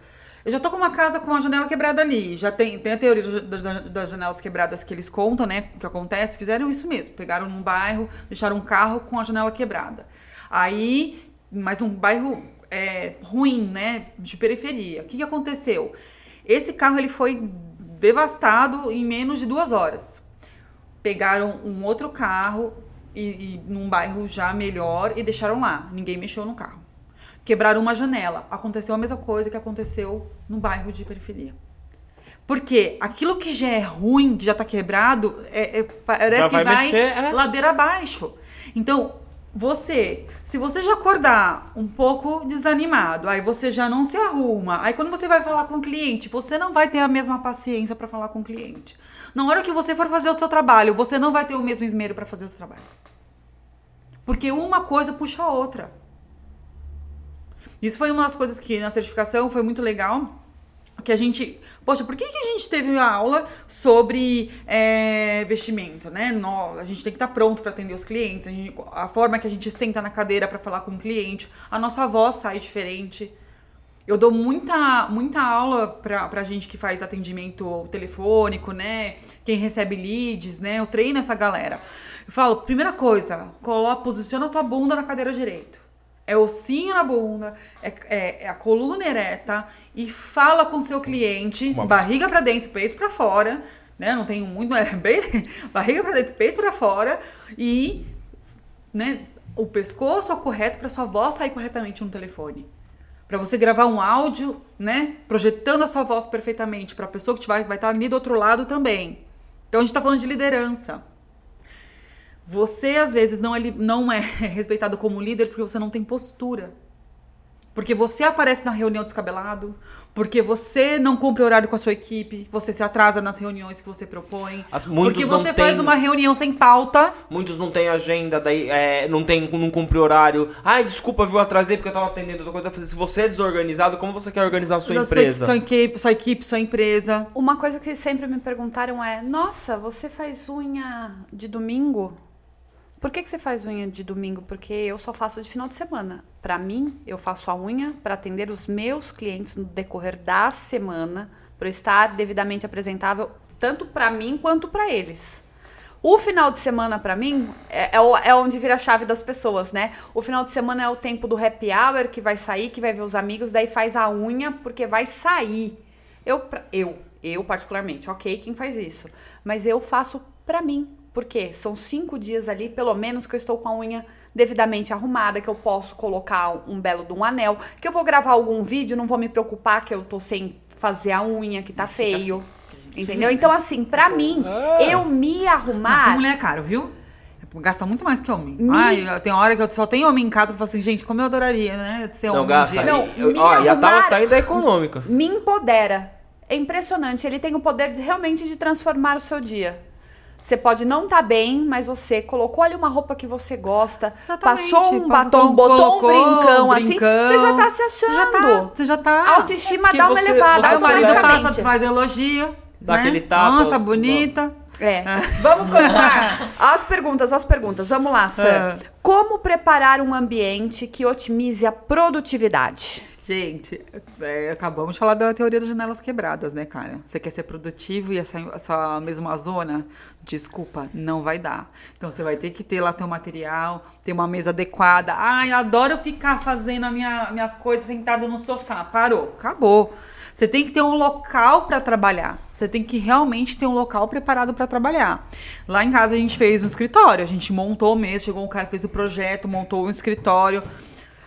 Eu já tô com uma casa com uma janela quebrada ali. Já tem, tem a teoria das, das janelas quebradas que eles contam, né? O que acontece. Fizeram isso mesmo. Pegaram num bairro, deixaram um carro com a janela quebrada. Aí, mas um bairro é, ruim, né? De periferia. O que, que aconteceu? Esse carro ele foi devastado em menos de duas horas. Pegaram um outro carro e, e num bairro já melhor e deixaram lá. Ninguém mexeu no carro. Quebraram uma janela. Aconteceu a mesma coisa que aconteceu no bairro de periferia. Porque aquilo que já é ruim, que já tá quebrado, é, é, parece que vai, vai mexer, é. ladeira abaixo. Então, você, se você já acordar um pouco desanimado, aí você já não se arruma, aí quando você vai falar com o cliente, você não vai ter a mesma paciência para falar com o cliente. Na hora que você for fazer o seu trabalho, você não vai ter o mesmo esmero para fazer o seu trabalho. Porque uma coisa puxa a outra. Isso foi uma das coisas que na certificação foi muito legal, que a gente. Poxa, por que, que a gente teve uma aula sobre é, né? Nós, a gente tem que estar tá pronto para atender os clientes, a, gente, a, forma que a gente senta na cadeira para falar com o cliente, a nossa voz sai diferente. Eu dou muita, muita aula pra, pra gente que faz atendimento telefônico, né? Quem recebe leads, né? Eu treino essa galera. Eu falo, primeira coisa, coloca, posiciona a tua bunda na cadeira direito é ossinho na bunda, é, é, é, a coluna ereta e fala com seu cliente, Uma barriga para dentro, peito para fora, né? Não tenho muito, mas é bem barriga para dentro, peito para fora e, né, o pescoço correto para sua voz sair corretamente no telefone. Para você gravar um áudio, né, projetando a sua voz perfeitamente para a pessoa que vai vai estar tá ali do outro lado também. Então a gente está falando de liderança. Você, às vezes, não é, não é respeitado como líder porque você não tem postura. Porque você aparece na reunião descabelado, porque você não cumpre horário com a sua equipe, você se atrasa nas reuniões que você propõe, As, porque você faz tem, uma reunião sem pauta. Muitos não têm agenda, daí é, não tem, não cumpre horário. Ai, desculpa, viu, atrasei porque eu tava atendendo outra coisa. Se você é desorganizado, como você quer organizar a sua empresa? Sua, sua, equipe, sua equipe, sua empresa. Uma coisa que sempre me perguntaram é: Nossa, você faz unha de domingo? Por que, que você faz unha de domingo? Porque eu só faço de final de semana. Para mim, eu faço a unha para atender os meus clientes no decorrer da semana, para estar devidamente apresentável tanto para mim quanto para eles. O final de semana, para mim, é, é, é, onde vira a chave das pessoas, né? O final de semana é o tempo do happy hour, que vai sair, que vai ver os amigos, daí faz a unha, porque vai sair. Eu, eu, Eu, particularmente, ok, quem faz isso. Mas eu faço pra mim. Porque são cinco dias ali, pelo menos, que eu estou com a unha devidamente arrumada, que eu posso colocar um belo de um anel, que eu vou gravar algum vídeo, não vou me preocupar que eu tô sem fazer a unha, que tá feio. Entendeu? Então, assim, pra mim, eu me Mas arrumar. mulher é caro, viu? Gasta muito mais que homem. Me- Ai, eu- tem hora que eu só tenho homem em casa que eu falo assim, gente, como eu adoraria, né? Ser Não homem. gasta. Não, Eu- me ó, e a Tava arrumar- tá ainda econômica. me empodera. É impressionante. Ele tem o poder de, realmente de transformar o seu dia. Você pode não estar bem, mas você colocou ali uma roupa que você gosta, Exatamente. passou um batom, botou colocou um brincão, um assim, brincão. você já tá se Você já achando. tá. Você já tá. A autoestima porque dá uma você- elevada você Aí o marido passa, faz elogio. Dá né? aquele tapa, Nossa, outro- bonita. É. Vamos continuar. As perguntas, as perguntas. Vamos lá, Sam. É. Como preparar um ambiente que otimize a produtividade? Gente, é, acabamos de falar da teoria das janelas quebradas, né, cara? Você quer ser produtivo e essa, essa mesma zona? Desculpa, não vai dar. Então você vai ter que ter lá teu material, ter uma mesa adequada. Ai, eu adoro ficar fazendo a minha, minhas coisas sentada no sofá. Parou, acabou. Você tem que ter um local para trabalhar. Você tem que realmente ter um local preparado para trabalhar. Lá em casa a gente fez um escritório, a gente montou mesmo, chegou um cara fez o projeto, montou um escritório.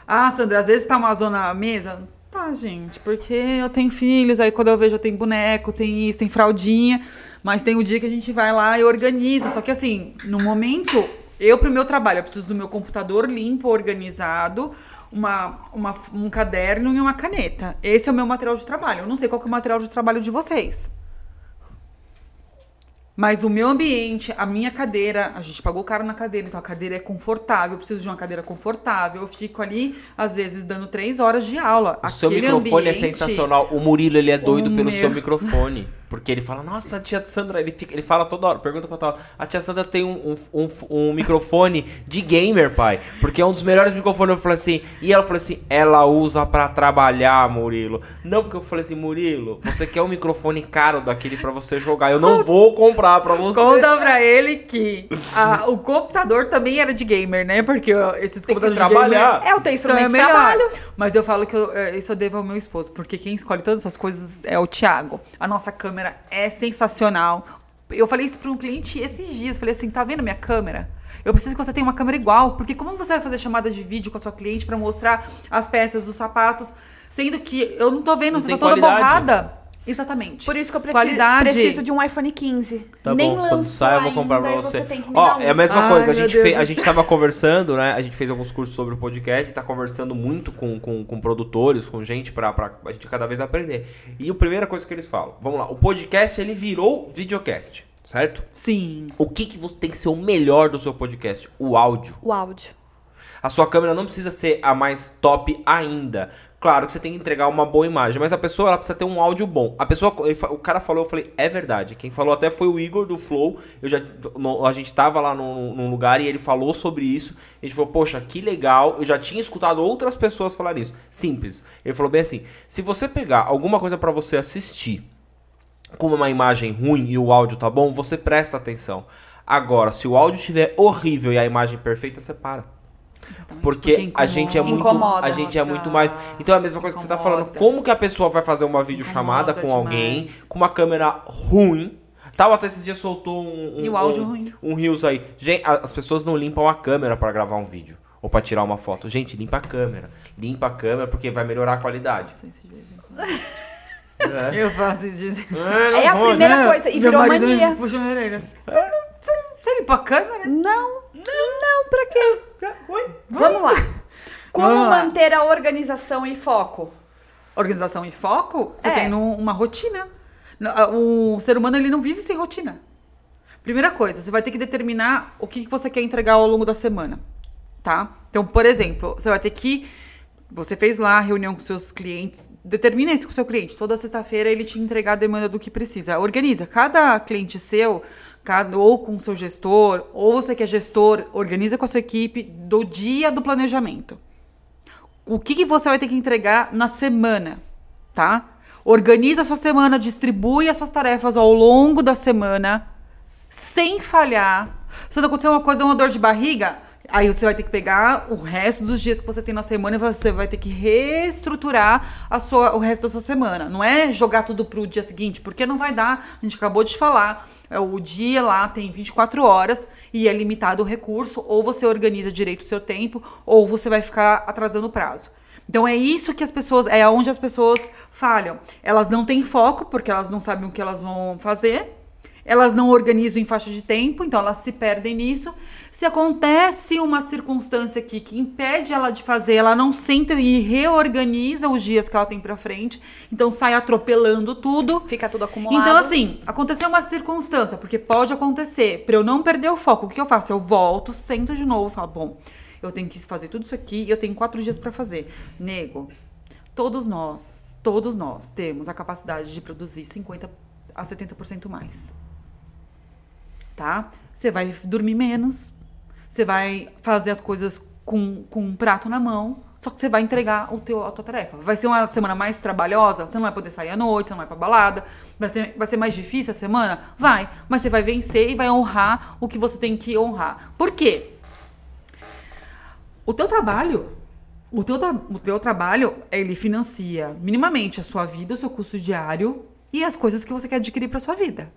Ah, Sandra, às vezes tá uma zona à mesa. Tá, gente, porque eu tenho filhos, aí quando eu vejo eu tenho boneco, tem isso, tem fraldinha, mas tem o dia que a gente vai lá e organiza. Só que assim, no momento, eu pro meu trabalho, eu preciso do meu computador limpo, organizado, uma, uma- um caderno e uma caneta. Esse é o meu material de trabalho. Eu não sei qual que é o material de trabalho de vocês. Mas o meu ambiente, a minha cadeira, a gente pagou caro na cadeira, então a cadeira é confortável, eu preciso de uma cadeira confortável. Eu fico ali, às vezes, dando três horas de aula. O seu Aquele microfone é ambiente- sensacional. O Murilo, ele é doido pelo meu- seu microfone. Porque ele fala, nossa, a tia Sandra, ele, fica, ele fala toda hora, pergunta pra tal. A tia Sandra tem um, um, um, um microfone de gamer, pai. Porque é um dos melhores microfones. Eu falei assim, e ela falou assim, ela usa pra trabalhar, Murilo. Não, porque eu falei assim, Murilo, você quer um microfone caro daquele pra você jogar. Eu não vou comprar pra você. Conta pra ele que a- o computador também era de gamer, né? Porque esses Tem que computadores trabalhar. de gamer É, eu tenho instrumento de melhor. trabalho. Mas eu falo que eu, é, isso eu devo ao meu esposo, porque quem escolhe todas essas coisas é o Thiago. A nossa câmera é sensacional. Eu falei isso para um cliente esses dias. Falei assim, tá vendo minha câmera? Eu preciso que você tenha uma câmera igual, porque como você vai fazer chamada de vídeo com a sua cliente para mostrar as peças dos sapatos, sendo que eu não tô vendo, Não você tá toda borrada. Exatamente. Por isso que eu prefiro, Qualidade. preciso de um iPhone 15. Tá Nem bom, lançou quando sai eu vou comprar pra ainda, e você. Ó, um. é a mesma Ai, coisa, a gente, fez, a gente tava conversando, né? A gente fez alguns cursos sobre o podcast e tá conversando muito com, com, com produtores, com gente pra, pra a gente cada vez aprender. E a primeira coisa que eles falam, vamos lá, o podcast ele virou videocast, certo? Sim. O que, que você tem que ser o melhor do seu podcast? O áudio. O áudio. A sua câmera não precisa ser a mais top ainda. Claro que você tem que entregar uma boa imagem, mas a pessoa ela precisa ter um áudio bom. A pessoa, o cara falou, eu falei, é verdade. Quem falou até foi o Igor do Flow. Eu já, no- a gente tava lá num, num lugar e ele falou sobre isso. A gente falou, poxa, que legal. Eu já tinha escutado outras pessoas falar isso. Simples. Ele falou bem assim: se você pegar alguma coisa pra você assistir com uma imagem ruim e o áudio tá bom, você presta atenção. Agora, se o áudio estiver horrível e a imagem perfeita, você para. Exatamente, Porque, a gente é muito Incomoda. a gente é muito mais. Então é a mesma coisa que você tá falando. Incomoda. Como que a pessoa vai fazer uma videochamada Incomoda com alguém demais. com uma câmera ruim? Tal até esses dias soltou um, um E o áudio um, ruim. um reels aí. Gente, as pessoas não limpam a câmera pra gravar um vídeo ou pra tirar uma foto. Gente, limpa a câmera. Limpa a câmera porque vai melhorar a qualidade. É. Eu faço isso. É a primeira coisa, e Meu virou mania. Puxa minha orelha. Você, você, você limpa a câmera? Não, não, não, pra quê? Vamos lá. Como Vamos lá. manter a organização e foco? Organização e foco, você É. tem num- uma rotina. N- a- O ser humano ele não vive sem rotina. Primeira coisa, você vai ter que determinar o que que você quer entregar ao longo da semana, tá? Então, por exemplo, você vai ter que você fez lá a reunião com seus clientes, determina isso com o seu cliente. Toda sexta-feira ele te entregar a demanda do que precisa. Organiza. Cada cliente seu, ou com o seu gestor, ou você que é gestor, organiza com a sua equipe do dia do planejamento o que, que você vai ter que entregar na semana, tá? Organiza a sua semana, distribui as suas tarefas ao longo da semana, sem falhar. Se não acontecer uma coisa, uma dor de barriga, Aí você vai ter que pegar o resto dos dias que você tem na semana e você vai ter que reestruturar a sua, o resto da sua semana. Não é jogar tudo pro dia seguinte, porque não vai dar. A gente acabou de falar. É, o dia lá tem 24 horas e é limitado o recurso. Ou você organiza direito o seu tempo, ou você vai ficar atrasando o prazo. Então é isso que as pessoas, é onde as pessoas falham. Elas não têm foco porque elas não sabem o que elas vão fazer elas não organizam em faixa de tempo, então elas se perdem nisso. Se acontece uma circunstância aqui que impede ela de fazer, ela não senta e reorganiza os dias que ela tem para frente, então sai atropelando tudo. Fica tudo acumulado. Então, assim, aconteceu uma circunstância, porque pode acontecer. Para eu não perder o foco, o que eu faço? Eu volto, sento de novo, falo, bom, eu tenho que fazer tudo isso aqui e eu tenho quatro dias para fazer. Nego, todos nós, todos nós temos a capacidade de produzir 50 a 70% mais tá? Você vai dormir menos, você vai fazer as coisas com, com um prato na mão, só que você vai entregar o teu, a tua tarefa. Vai ser uma semana mais trabalhosa, você não vai poder sair à noite, você não vai pra balada, vai ser, vai ser mais difícil a semana? Vai, mas você vai vencer e vai honrar o que você tem que honrar. Por quê? O teu trabalho, o teu, o teu trabalho, ele financia minimamente a sua vida, o seu custo diário e as coisas que você quer adquirir para sua vida.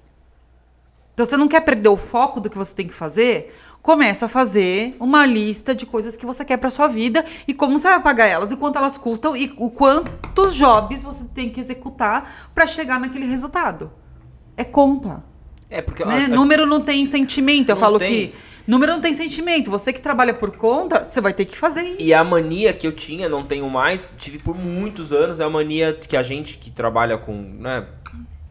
Então, você não quer perder o foco do que você tem que fazer? Começa a fazer uma lista de coisas que você quer para sua vida e como você vai pagar elas e quanto elas custam e o quantos jobs você tem que executar para chegar naquele resultado. É conta. É porque né? a, a... número não tem sentimento. Eu falo tem. que número não tem sentimento. Você que trabalha por conta, você vai ter que fazer isso. E a mania que eu tinha, não tenho mais, tive por muitos anos, é a mania que a gente que trabalha com, né,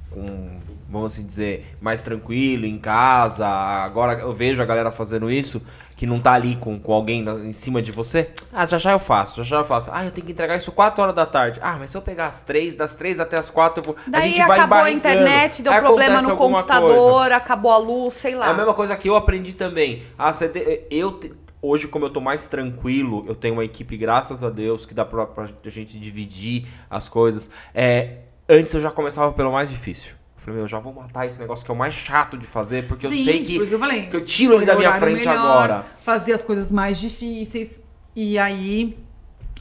com, vamos assim dizer, mais tranquilo, em casa, agora eu vejo a galera fazendo isso, que não tá ali com, com alguém na- em cima de você. Ah, já já eu faço, já já eu faço. Ah, eu tenho que entregar isso 4 horas da tarde. Ah, mas se eu pegar as 3, das 3 até as 4, eu vou... a Daí gente vai acabou a internet, deu Aí problema no computador, coisa. acabou a luz, sei lá. É a mesma coisa que eu aprendi também. Ah, te- eu te- hoje, como eu tô mais tranquilo, eu tenho uma equipe, graças a Deus, que dá pra, pra gente dividir as coisas. É, antes eu já começava pelo mais difícil. Eu falei, meu, eu já vou matar esse negócio que é o mais chato de fazer, porque eu Sim, sei que, eu, falei, que eu tiro ele da minha frente melhor, agora. Fazer as coisas mais difíceis. E aí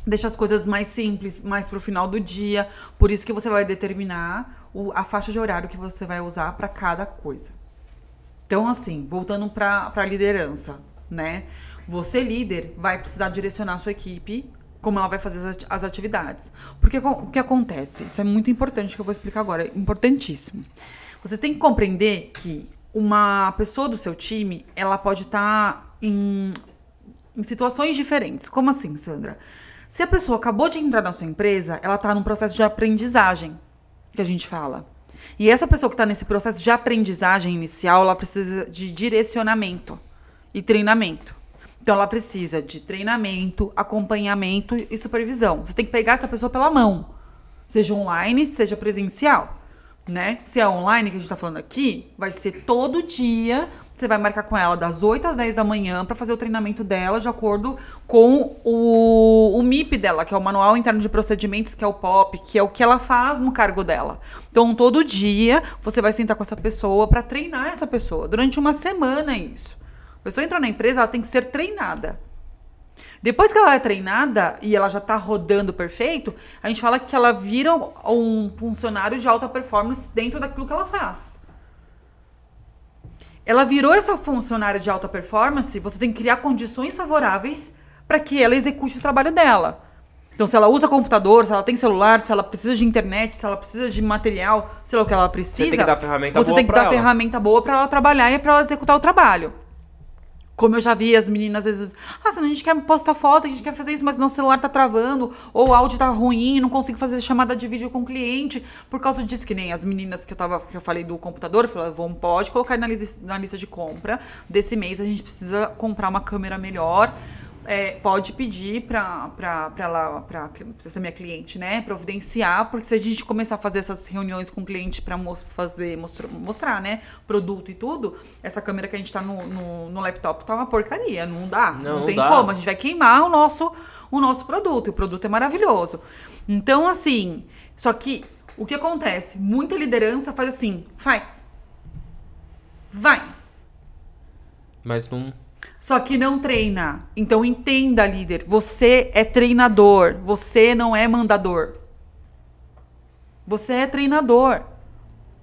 deixa as coisas mais simples, mais pro final do dia. Por isso que você vai determinar o- a faixa de horário que você vai usar para cada coisa. Então, assim, voltando para a liderança, né? Você, líder, vai precisar direcionar a sua equipe como ela vai fazer as ati- as atividades. Porque o que acontece? Isso é muito importante que eu vou explicar agora. É importantíssimo. Você tem que compreender que uma pessoa do seu time, ela pode estar em, em situações diferentes. Como assim, Sandra? Se a pessoa acabou de entrar na sua empresa, ela está num processo de aprendizagem, que a gente fala. E essa pessoa que está nesse processo de aprendizagem inicial, ela precisa de direcionamento e treinamento. Então, ela precisa de treinamento, acompanhamento e supervisão. Você tem que pegar essa pessoa pela mão, seja online, seja presencial, né? Se é online, que a gente tá falando aqui, vai ser todo dia. Você vai marcar com ela das 8 às 10 da manhã para fazer o treinamento dela de acordo com o, o MIP dela, que é o Manual Interno de Procedimentos, que é o POP, que é o que ela faz no cargo dela. Então, todo dia você vai sentar com essa pessoa para treinar essa pessoa. Durante uma semana é isso. A pessoa entrou na empresa, ela tem que ser treinada. Depois que ela é treinada e ela já tá rodando perfeito, a gente fala que ela vira um funcionário de alta performance dentro daquilo que ela faz. Ela virou essa funcionária de alta performance, você tem que criar condições favoráveis para que ela execute o trabalho dela. Então, se ela usa computador, se ela tem celular, se ela precisa de internet, se ela precisa de material, sei lá o que ela precisa. Você tem que dar ferramenta Você boa tem que dar ela. ferramenta boa para ela trabalhar e para ela executar o trabalho. Como eu já vi as meninas às vezes, ah, a gente quer postar foto, a gente quer fazer isso, mas nosso celular tá travando, ou o áudio tá ruim, não consigo fazer chamada de vídeo com o cliente, por causa disso, que nem as meninas que eu tava, que eu falei do computador, falaram, vamos, pode colocar na, na lista de compra. Desse mês a gente precisa comprar uma câmera melhor. É, pode pedir pra essa minha cliente, né, providenciar, porque se a gente começar a fazer essas reuniões com o cliente pra mos- fazer, mostrar, mostrar, né, produto e tudo, essa câmera que a gente tá no, no, no laptop tá uma porcaria, não dá, Não, não, não tem dá. como, a gente vai queimar o nosso, o nosso produto, e o produto é maravilhoso. Então, assim, só que o que acontece? Muita liderança faz assim, faz, vai, Mas não... Só que não treina. Então entenda, líder, você é treinador, você não é mandador. Você é treinador.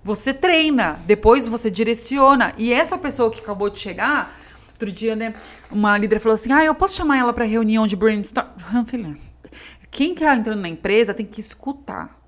Você treina, depois você direciona. E essa pessoa que acabou de chegar, outro dia, né, uma líder falou assim: "Ah, eu posso chamar ela para reunião de brainstorm?" Filha, quem quer entrando na empresa tem que escutar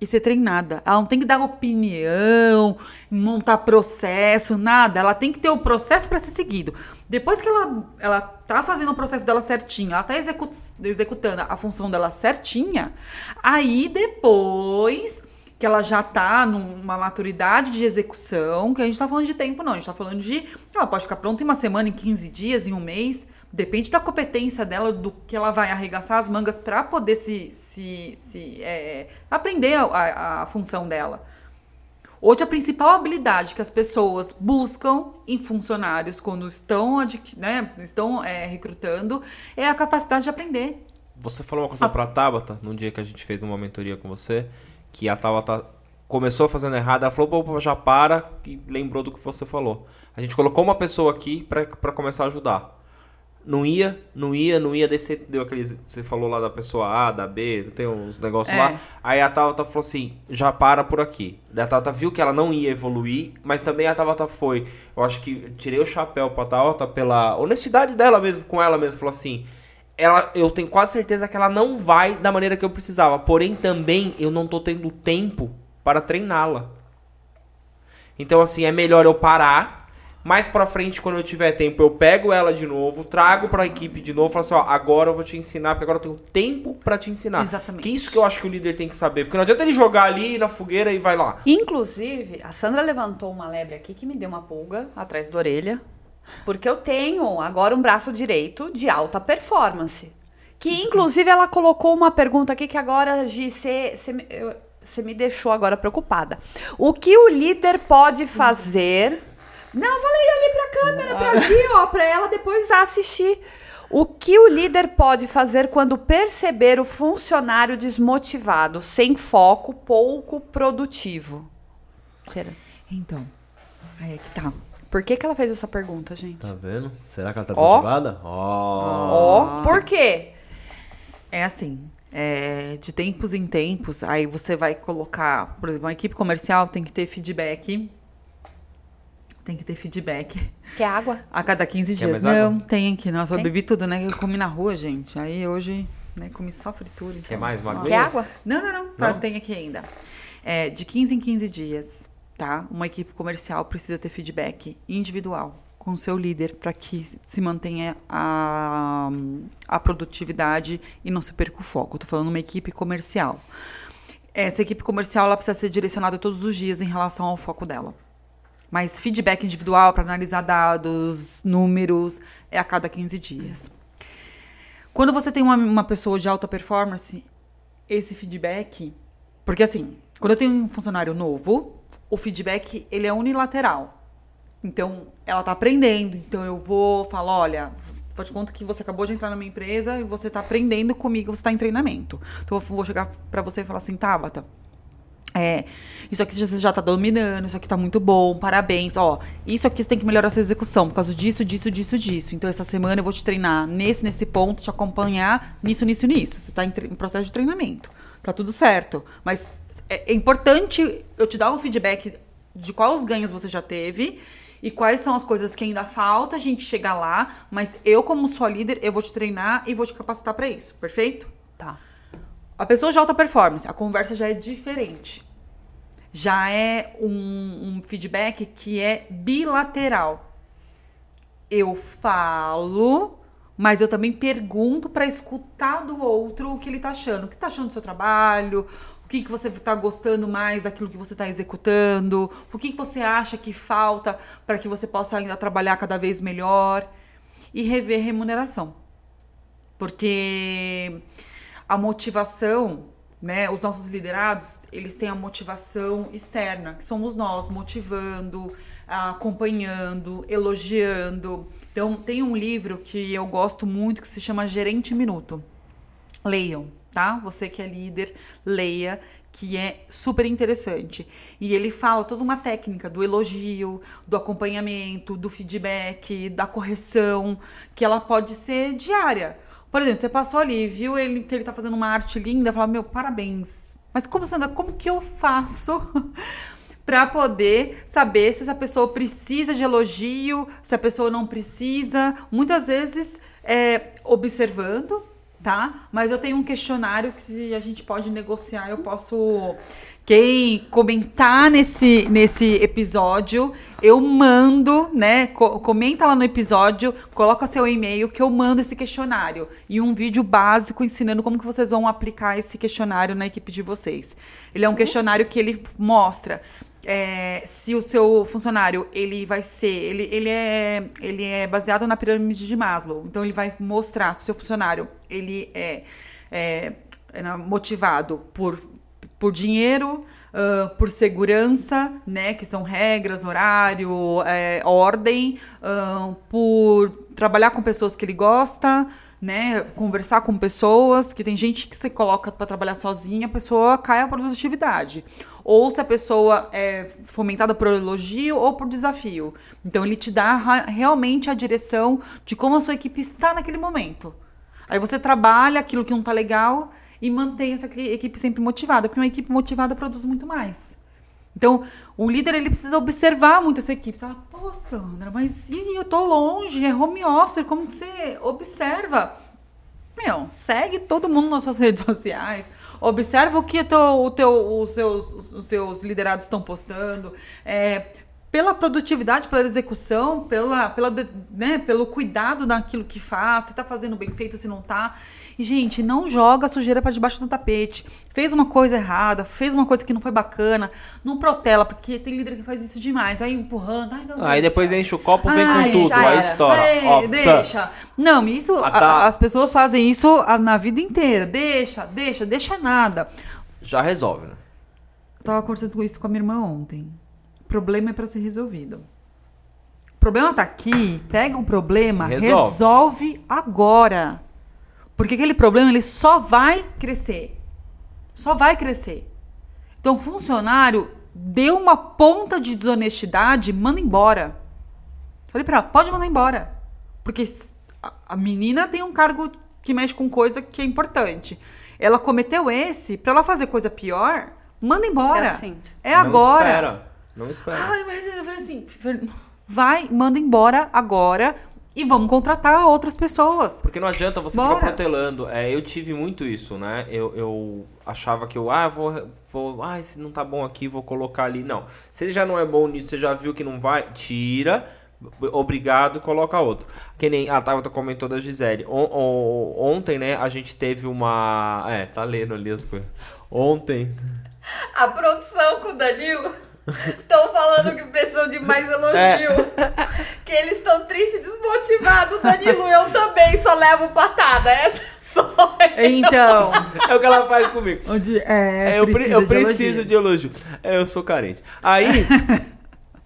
e ser treinada. Ela não tem que dar opinião, montar processo, nada. Ela tem que ter o processo para ser seguido. Depois que ela, ela tá fazendo o processo dela certinho, ela tá execu executando a função dela certinha, aí depois que ela já tá numa maturidade de execução, que a gente tá falando de tempo, não. A gente tá falando de. Ela pode ficar pronta em uma semana, em 15 dias, em um mês. Depende da competência dela, do que ela vai arregaçar as mangas para poder se, se, se é, aprender a, a função dela. Hoje, a principal habilidade que as pessoas buscam em funcionários quando estão, né, estão é, recrutando é a capacidade de aprender. Você falou uma coisa a... pra Tabata, num dia que a gente fez uma mentoria com você, que a Tabata começou fazendo errado, ela falou, pô, já para, e lembrou do que você falou. A gente colocou uma pessoa aqui para começar a ajudar não ia, não ia, não ia, daí você deu aquele. Você falou lá da pessoa A, da B, tem uns negócios é. lá. Aí a Tabata falou assim: já para por aqui. Daí a Tabata viu que ela não ia evoluir, mas também a Tabata foi. Eu acho que tirei o chapéu pra Tabata pela honestidade dela mesmo, com ela mesmo. Falou assim: ela, eu tenho quase certeza que ela não vai da maneira que eu precisava. Porém, também eu não tô tendo tempo para treiná-la. Então, assim, é melhor eu parar mais pra frente, quando eu tiver tempo, eu pego ela de novo, trago pra equipe de novo, falo assim, ó, agora eu vou te ensinar, porque agora eu tenho tempo para te ensinar. Exatamente. Que isso que eu acho que o líder tem que saber, porque não adianta ele jogar ali na fogueira e vai lá. Inclusive, a Sandra levantou uma lebre aqui que me deu uma pulga atrás da orelha, porque eu tenho agora um braço direito de alta performance. Que inclusive ela colocou uma pergunta aqui que agora, Gi, você me deixou agora preocupada. O que o líder pode fazer não, falei ali pra câmera, pra Gi, ó, pra ela depois assistir. O que o líder pode fazer quando perceber o funcionário desmotivado, sem foco, pouco produtivo? Será? Então, aí é que tá. Por que, que ela fez essa pergunta, gente? Tá vendo? Será que ela tá desmotivada? Ó. Oh. oh. Por quê? É assim, é, de tempos em tempos, aí você vai colocar, por exemplo, uma equipe comercial tem que ter feedback tem que ter feedback. Quer água? A cada 15 Quer dias. Não, água? tem aqui. Nossa, tem? eu bebi tudo, né? Eu comi na rua, gente. Aí hoje, né, comi só fritura. Então. Quer mais uma Quer água? Não, não, não. Tá, tem aqui ainda. É, de 15 em 15 dias, tá? Uma equipe comercial precisa ter feedback individual com seu líder para que se mantenha a, a produtividade e não se perca o foco. Estou falando uma equipe comercial. Essa equipe comercial ela precisa ser direcionada todos os dias em relação ao foco dela. Mas feedback individual para analisar dados, números, é a cada 15 dias. Quando você tem uma, uma pessoa de alta performance, esse feedback. Porque assim, quando eu tenho um funcionário novo, o feedback ele é unilateral. Então, ela está aprendendo. Então, eu vou falar: olha, faz de conta que você acabou de entrar na minha empresa e você está aprendendo comigo, você está em treinamento. Então, eu vou chegar para você e falar assim: Tabata, é, isso aqui você já está dominando, isso aqui está muito bom, parabéns. Ó, isso aqui você tem que melhorar a sua execução por causa disso, disso, disso, disso. Então, essa semana eu vou te treinar nesse, nesse ponto, te acompanhar nisso, nisso, nisso. Você está em, em, processo de treinamento. Tá tudo certo. Mas é, é importante eu te dar um feedback de quais os ganhos você já teve e quais são as coisas que ainda falta a gente chegar lá. Mas eu, como sua líder, eu vou te treinar e vou te capacitar para isso. Perfeito? Tá. A pessoa de alta performance, a conversa já é diferente. Já é um, um feedback que é bilateral. Eu falo, mas eu também pergunto para escutar do outro o que ele está achando. O que está achando do seu trabalho? O que, que você está gostando mais daquilo que você está executando? O que, que você acha que falta para que você possa ainda trabalhar cada vez melhor? E rever remuneração. Porque a motivação, né? Os nossos liderados, eles têm a motivação externa, que somos nós, motivando, acompanhando, elogiando. Então, tem um livro que eu gosto muito que se chama Gerente Minuto. Leiam, tá? Você que é líder, leia, que é super interessante. E ele fala toda uma técnica do elogio, do acompanhamento, do feedback, da correção, que ela pode ser diária. Por exemplo, você passou ali, viu ele, que ele tá fazendo uma arte linda, fala, meu, parabéns. Mas como, Sandra, como que eu faço para poder saber se essa pessoa precisa de elogio, se a pessoa não precisa? Muitas vezes, é, observando, tá? Mas eu tenho um questionário que a gente pode negociar, eu posso quem comentar nesse, nesse episódio, eu mando, né? Co comenta lá no episódio, coloca seu e-mail que eu mando esse questionário e um vídeo básico ensinando como que vocês vão aplicar esse questionário na equipe de vocês. Ele é um questionário que ele mostra é, se o seu funcionário ele vai ser ele, ele é ele é baseado na pirâmide de Maslow então ele vai mostrar se o seu funcionário ele é, é, é motivado por por dinheiro, uh, por segurança, né, que são regras, horário, é, ordem, uh, por trabalhar com pessoas que ele gosta, né, conversar com pessoas, que tem gente que se coloca para trabalhar sozinha, a pessoa cai a produtividade. Ou se a pessoa é fomentada por elogio ou por desafio. Então ele te dá realmente a direção de como a sua equipe está naquele momento. Aí você trabalha aquilo que não está legal e mantém essa equipe sempre motivada, porque uma equipe motivada produz muito mais. Então, o líder ele precisa observar muito essa equipe. Você fala, pô, Sandra, mas e eu tô longe, é home office, como que você observa? Meu, segue todo mundo nas suas redes sociais, observa o que teu, o teu, os, seus, os seus liderados estão postando, é, pela produtividade, pela execução, pela, pela, né, pelo cuidado daquilo que faz, se está fazendo bem feito, se não está. E, gente, não joga a sujeira para debaixo do tapete. Fez uma coisa errada, fez uma coisa que não foi bacana, não protela, porque tem líder que faz isso demais, vai empurrando. Ai, não, aí depois enche o copo, vem ai, com tudo, aí estoura. Deixa. Não, isso, ah, tá. as pessoas fazem isso na vida inteira. Deixa, deixa, deixa nada. Já resolve, né? Eu tava conversando com isso com a minha irmã ontem problema é para ser resolvido. O problema tá aqui, pega o problema, resolve, resolve agora. Porque aquele problema ele só vai crescer. Só vai crescer. Então, funcionário deu uma ponta de desonestidade, manda embora. Falei para ela, pode mandar embora. Porque a menina tem um cargo que mexe com coisa que é importante. Ela cometeu esse, para ela fazer coisa pior, manda embora. É assim. É agora. Espera. Não espera. Ai, mas eu falei assim, vai, manda embora agora e vamos contratar outras pessoas. Porque não adianta você Bora. ficar protelando. É, eu tive muito isso, né? Eu, eu achava que eu, ah, vou, vou, ah, esse não tá bom aqui, vou colocar ali. Não. Se ele já não é bom nisso, você já viu que não vai, tira. Obrigado, coloca outro. Que nem a Tabata comentou da Gisele. On, on, ontem, né, a gente teve uma. É, tá lendo ali as coisas. Ontem. A produção com o Danilo Estão falando que precisam de mais elogio. É. Que eles estão tristes e desmotivados. Danilo, eu também só levo patada. Essa sou eu. Então. É o que ela faz comigo. Onde, é, é eu, pre eu preciso de elogio. É, eu sou carente. Aí.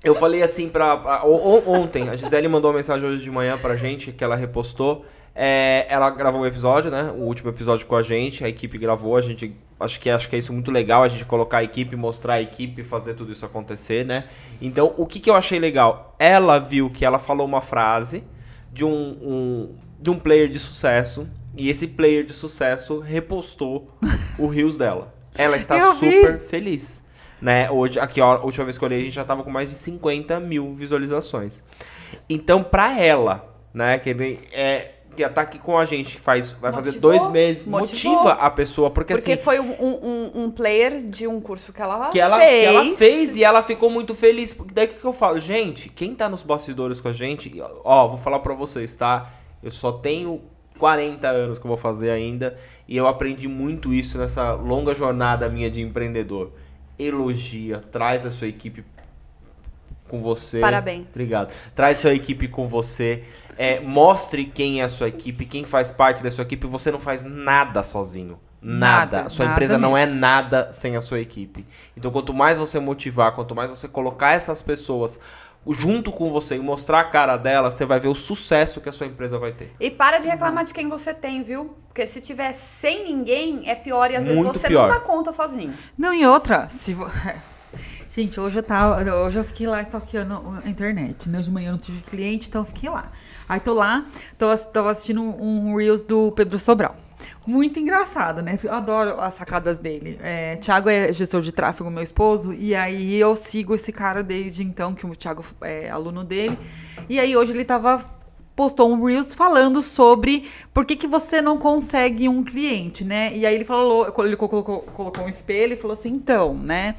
Eu falei assim pra. Ontem, a Gisele mandou uma mensagem hoje de manhã pra gente que ela repostou. É, ela gravou um episódio, né? O último episódio com a gente, a equipe gravou, a gente acho que acho que é isso muito legal a gente colocar a equipe, mostrar a equipe, fazer tudo isso acontecer, né? Então, o que, que eu achei legal? Ela viu que ela falou uma frase de um, um de um player de sucesso e esse player de sucesso repostou o rios dela. Ela está eu super vi. feliz. Né? Hoje, aqui, ó, a última vez que eu olhei, a gente já tava com mais de 50 mil visualizações. Então, pra ela, né, que é, que tá aqui com a gente faz, vai motivou, fazer dois meses, motivou. motiva a pessoa, porque, porque assim... foi um, um, um, player de um curso que ela que ela, fez. Que ela fez e ela ficou muito feliz. Porque daí que eu falo, gente, quem tá nos bastidores com a gente, ó, vou falar pra vocês, tá? Eu só tenho 40 anos que eu vou fazer ainda e eu aprendi muito isso nessa longa jornada minha de empreendedor. Elogia, traz a sua equipe com você. Parabéns. Obrigado. Traz sua equipe com você. É, mostre quem é a sua equipe, quem faz parte da sua equipe. Você não faz nada sozinho. Nada. nada sua nada empresa mesmo. não é nada sem a sua equipe. Então, quanto mais você motivar, quanto mais você colocar essas pessoas junto com você e mostrar a cara dela, você vai ver o sucesso que a sua empresa vai ter. E para de reclamar de quem você tem, viu? Porque se tiver sem ninguém, é pior e às Muito vezes você pior. não dá conta sozinho. Não, e outra, se vo... Gente, hoje eu tava. Hoje eu fiquei lá stalkeando a internet. Né? De manhã eu não tive cliente, então eu fiquei lá. Aí tô lá, tô, tava assistindo um Reels do Pedro Sobral. Muito engraçado, né? Eu adoro as sacadas dele. É, Tiago é gestor de tráfego, meu esposo, e aí eu sigo esse cara desde então, que o Thiago é aluno dele. E aí hoje ele tava postou um Reels falando sobre por que, que você não consegue um cliente, né? E aí ele falou, ele colocou, colocou um espelho e falou assim, então, né?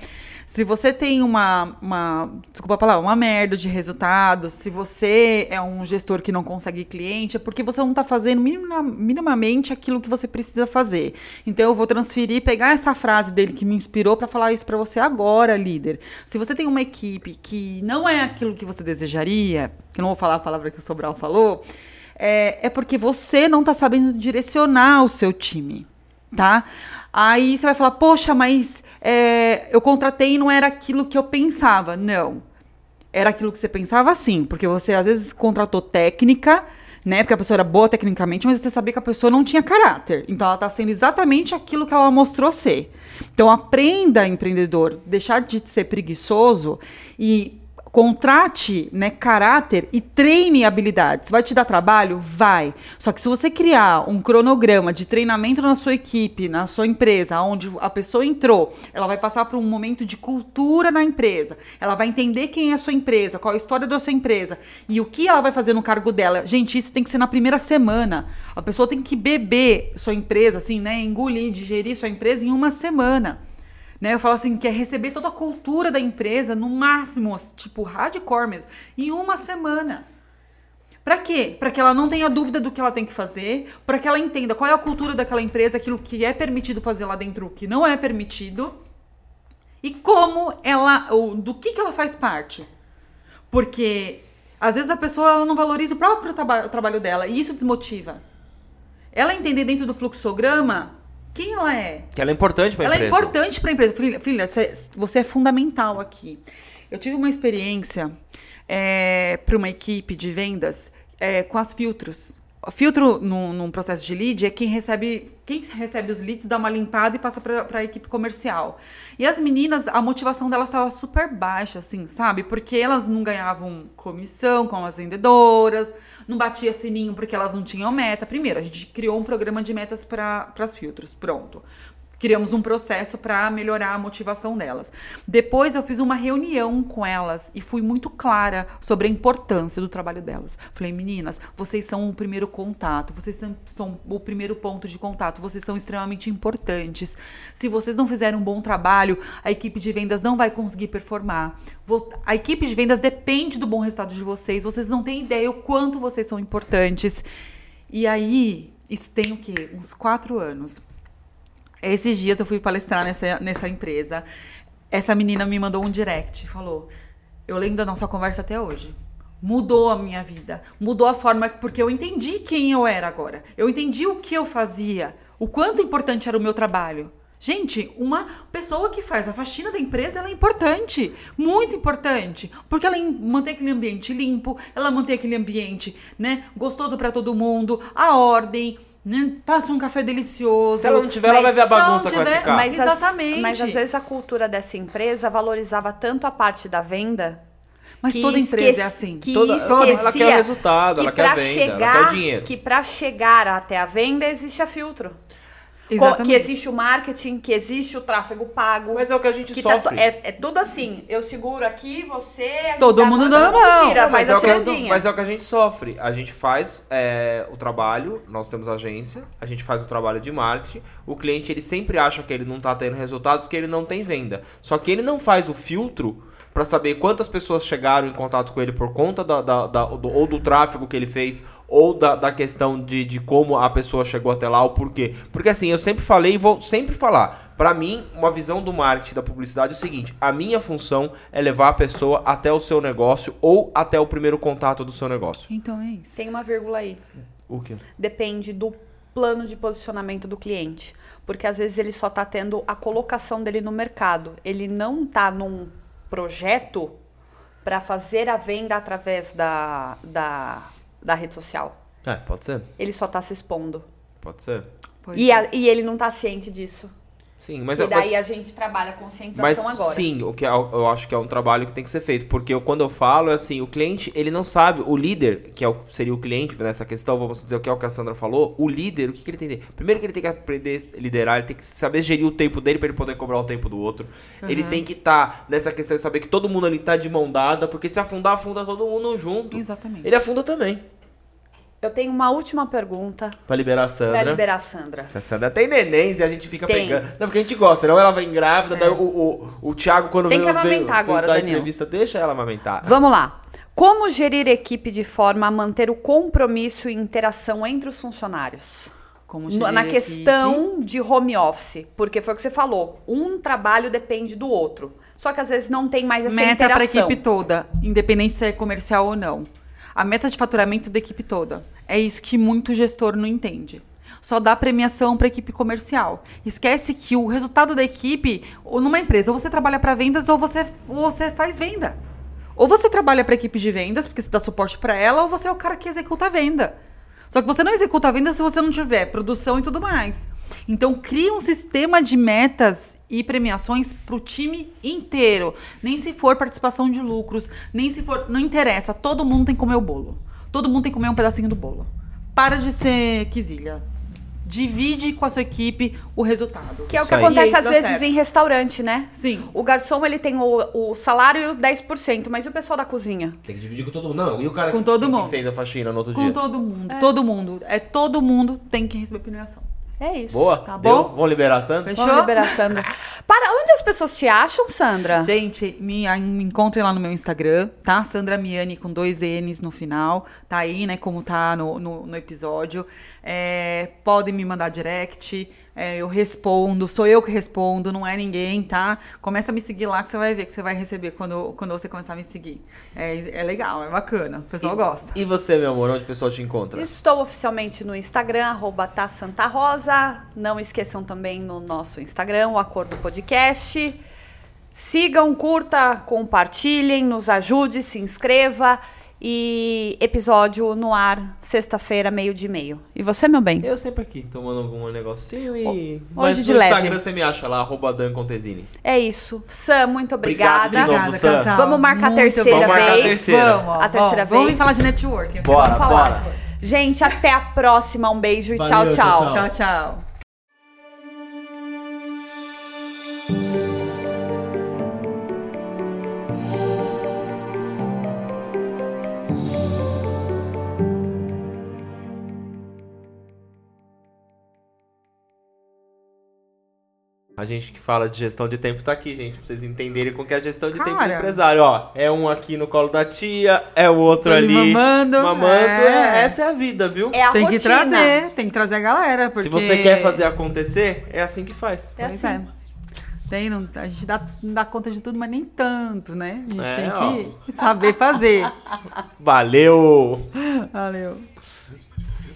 Se você tem uma, uma, desculpa a palavra, uma merda de resultados, se você é um gestor que não consegue cliente, é porque você não está fazendo minima- minimamente aquilo que você precisa fazer. Então eu vou transferir, pegar essa frase dele que me inspirou para falar isso para você agora, líder. Se você tem uma equipe que não é aquilo que você desejaria, que não vou falar a palavra que o Sobral falou, é, é porque você não está sabendo direcionar o seu time, tá? Aí você vai falar, poxa, mas é, eu contratei e não era aquilo que eu pensava. Não. Era aquilo que você pensava sim, porque você às vezes contratou técnica, né? Porque a pessoa era boa tecnicamente, mas você sabia que a pessoa não tinha caráter. Então ela tá sendo exatamente aquilo que ela mostrou ser. Então aprenda, empreendedor, deixar de ser preguiçoso e contrate, né, caráter e treine habilidades. Vai te dar trabalho? Vai. Só que se você criar um cronograma de treinamento na sua equipe, na sua empresa, onde a pessoa entrou, ela vai passar por um momento de cultura na empresa. Ela vai entender quem é a sua empresa, qual a história da sua empresa e o que ela vai fazer no cargo dela. Gente, isso tem que ser na primeira semana. A pessoa tem que beber sua empresa, assim, né, engolir, digerir sua empresa em uma semana. Né, eu falo assim, que é receber toda a cultura da empresa, no máximo, tipo, hardcore mesmo, em uma semana. Pra quê? Pra que ela não tenha dúvida do que ela tem que fazer, pra que ela entenda qual é a cultura daquela empresa, aquilo que é permitido fazer lá dentro, o que não é permitido, e como ela, ou do que, que ela faz parte. Porque às vezes a pessoa não valoriza o próprio traba o trabalho dela, e isso desmotiva. Ela entender dentro do fluxograma quem ela é, Que ela é importante pra ela empresa. é importante para a empresa. Filha, filha, você- é fundamental aqui. Eu tive uma experiência para uma equipe de vendas é, com as filtros. Filtro num, num processo de lead é quem recebe quem recebe os leads, dá uma limpada e passa para a equipe comercial. E as meninas, a motivação delas estava super baixa, assim, sabe? Porque elas não ganhavam comissão com as vendedoras, não batia sininho porque elas não tinham meta. Primeiro, a gente criou um programa de metas para as filtros, pronto. Criamos um processo para melhorar a motivação delas. Depois eu fiz uma reunião com elas e fui muito clara sobre a importância do trabalho delas. Falei, meninas, vocês são o primeiro contato, vocês são, o primeiro ponto de contato, vocês são extremamente importantes. Se vocês não fizerem um bom trabalho, a equipe de vendas não vai conseguir performar. A equipe de vendas depende do bom resultado de vocês. Vocês não têm ideia o quanto vocês são importantes. E aí, isso tem o quê? Uns quatro anos. Esses dias eu fui palestrar nessa, nessa empresa. Essa menina me mandou um direct, falou: Eu lembro da nossa conversa até hoje. Mudou a minha vida, mudou a forma, porque eu entendi quem eu era agora. Eu entendi o que eu fazia, o quanto importante era o meu trabalho. Gente, uma pessoa que faz a faxina da empresa, ela é importante, muito importante, porque ela mantém aquele ambiente limpo, ela mantém aquele ambiente, né, gostoso para todo mundo, a ordem, passa um café delicioso. Se ela não tiver, ela vai ver a se ela não bagunça que vai tiver- ficar. Mas, as- Exatamente. mas às vezes a cultura dessa empresa valorizava tanto a parte da venda. Mas que toda empresa esquece- é assim. Que Toda- esquecia ela quer o resultado, que ela quer a pra venda, ela chegar, quer o dinheiro. Que para chegar até a venda existe a filtro. Exatamente. Que existe o marketing, que existe o tráfego pago. Mas é o que a gente que tá sofre. to- é, é tudo assim. Eu seguro aqui, você. Todo mundo a mão. Tira, Não, faz mas, é a o que, cirandinha. mas é o que a gente sofre. A gente faz é, o trabalho, nós temos agência, a gente faz o trabalho de marketing. O cliente ele sempre acha que ele não tá tendo resultado porque ele não tem venda. Só que ele não faz o filtro para saber quantas pessoas chegaram em contato com ele por conta da, da- da- do- ou do tráfego que ele fez, ou da, da questão de, de como a pessoa chegou até lá, o porquê. Porque assim, eu sempre falei e vou sempre falar. Pra mim, uma visão do marketing da publicidade é o seguinte: a minha função é levar a pessoa até o seu negócio ou até o primeiro contato do seu negócio. Então é isso. Tem uma vírgula aí. O quê? Depende do plano de posicionamento do cliente. Porque às vezes ele só tá tendo a colocação dele no mercado. Ele não tá num projeto para fazer a venda através da, da, da rede social. É, pode ser. Ele só tá se expondo. Pode ser. E, a, e ele não tá ciente disso. Sim, mas e daí mas- a gente trabalha a conscientização Mas agora. sim, o que é- eu acho que é um trabalho que tem que ser feito, porque eu- quando eu falo é assim, o cliente, ele não sabe, o líder, que é o- seria o cliente nessa questão, vamos dizer o que é o que a Sandra falou, o líder, o que, que ele tem que ter? Primeiro que ele tem que aprender a liderar, ele tem que saber gerir o tempo dele para ele poder cobrar o tempo do outro. Ele tem que estar nessa questão de saber que todo mundo ali tá de mão dada, porque se afundar, afunda todo mundo junto. Exatamente. Ele afunda também. Eu tenho uma última pergunta Pra liberar a Sandra. pra liberar a Sandra. A Sandra tem nenéns e a gente fica Tem. pegando. Não, porque a gente gosta, não? Ela vem grávida, daí o, o, o Thiago, quando Tem que veio, amamentar veio, agora, Daniel. entrevista, deixa ela amamentar. Vamos lá. Como gerir equipe de forma a manter o compromisso e interação entre os funcionários? Como gerir Na equipe. questão de home office, porque foi o que você falou, um trabalho depende do outro. Só que às vezes não tem mais essa Meta para a interação. equipe toda, independente se é comercial ou não. A meta de faturamento da equipe toda. É isso que muito gestor não entende. Só dá premiação para equipe comercial. Esquece que o resultado da equipe, numa empresa, ou você trabalha para vendas ou você, ou você faz venda. Ou você trabalha para equipe de vendas, porque você dá suporte para ela, ou você é o cara que executa a venda. Só que você não executa a venda se você não tiver produção e tudo mais. Então, cria um sistema de metas e premiações para o time inteiro. Nem se for participação de lucros, nem se for. Não interessa. Todo mundo tem que comer o bolo. Todo mundo tem que comer um pedacinho do bolo. Para de ser quisilha. Divide com a sua equipe o resultado. Que é o que acontece às vezes certo. em restaurante, né? Sim. O garçom ele tem o, o salário e os 10%, mas e o pessoal da cozinha? Tem que dividir com todo mundo. Não, e o cara Com que, todo que- que mundo. fez a faxina no outro Com dia? todo mundo. Todo mundo. É todo mundo tem que receber premiação. É isso. Boa? Tá Deu? bom? Vamos liberar a Sandra? Fechou? Vamos liberar a Sandra. Para onde as pessoas te acham, Sandra? Gente, me, me encontrem lá no meu Instagram, tá? Sandra Miani com dois N's no final. Tá aí, né? Como tá no, no, no episódio. É, podem me mandar direct. É, eu respondo, sou eu que respondo, não é ninguém, tá? Começa a me seguir lá que você vai ver que você vai receber quando, quando você começar a me seguir. É, é legal, é bacana. O pessoal gosta. E você, meu amor, onde o pessoal te encontra? Estou oficialmente no Instagram, arroba tá Santa Rosa. Não esqueçam também no nosso Instagram, o Acordo Podcast. Sigam, curta, compartilhem, nos ajude, se inscreva. E episódio no ar, sexta-feira, meio de meio. E você, meu bem? Eu sempre aqui, tomando algum negocinho e... Hoje Mas de no leve. Instagram você me acha lá, arroba Dan Contesini. É isso. Sam, muito Obrigado obrigada. de novo, Obrigada, Sam. casal. Vamos marcar a Muito terceira bom. Vamos marcar a vez. terceira. Vamos, ó, A terceira vamos, vez. falar de networking. Bora, Vamos falar. bora. Gente, até a próxima. Um beijo e Valeu, tchau, tchau. tchau, Tchau, tchau. A gente que fala de gestão de tempo tá aqui, gente, pra vocês entenderem com que é a gestão de tempo do Cara. empresário. Ó, é um aqui no colo da tia, é o outro Ele ali mamando, mamando. é. É, essa é a vida, viu? É a Tem que rotina. trazer, tem que trazer a galera. Porque... Se você quer fazer acontecer, é assim que faz. É assim. é. Tem, não, a gente dá, não dá conta de tudo, mas nem tanto, né? A gente É, tem ó. que saber fazer. Valeu! Valeu.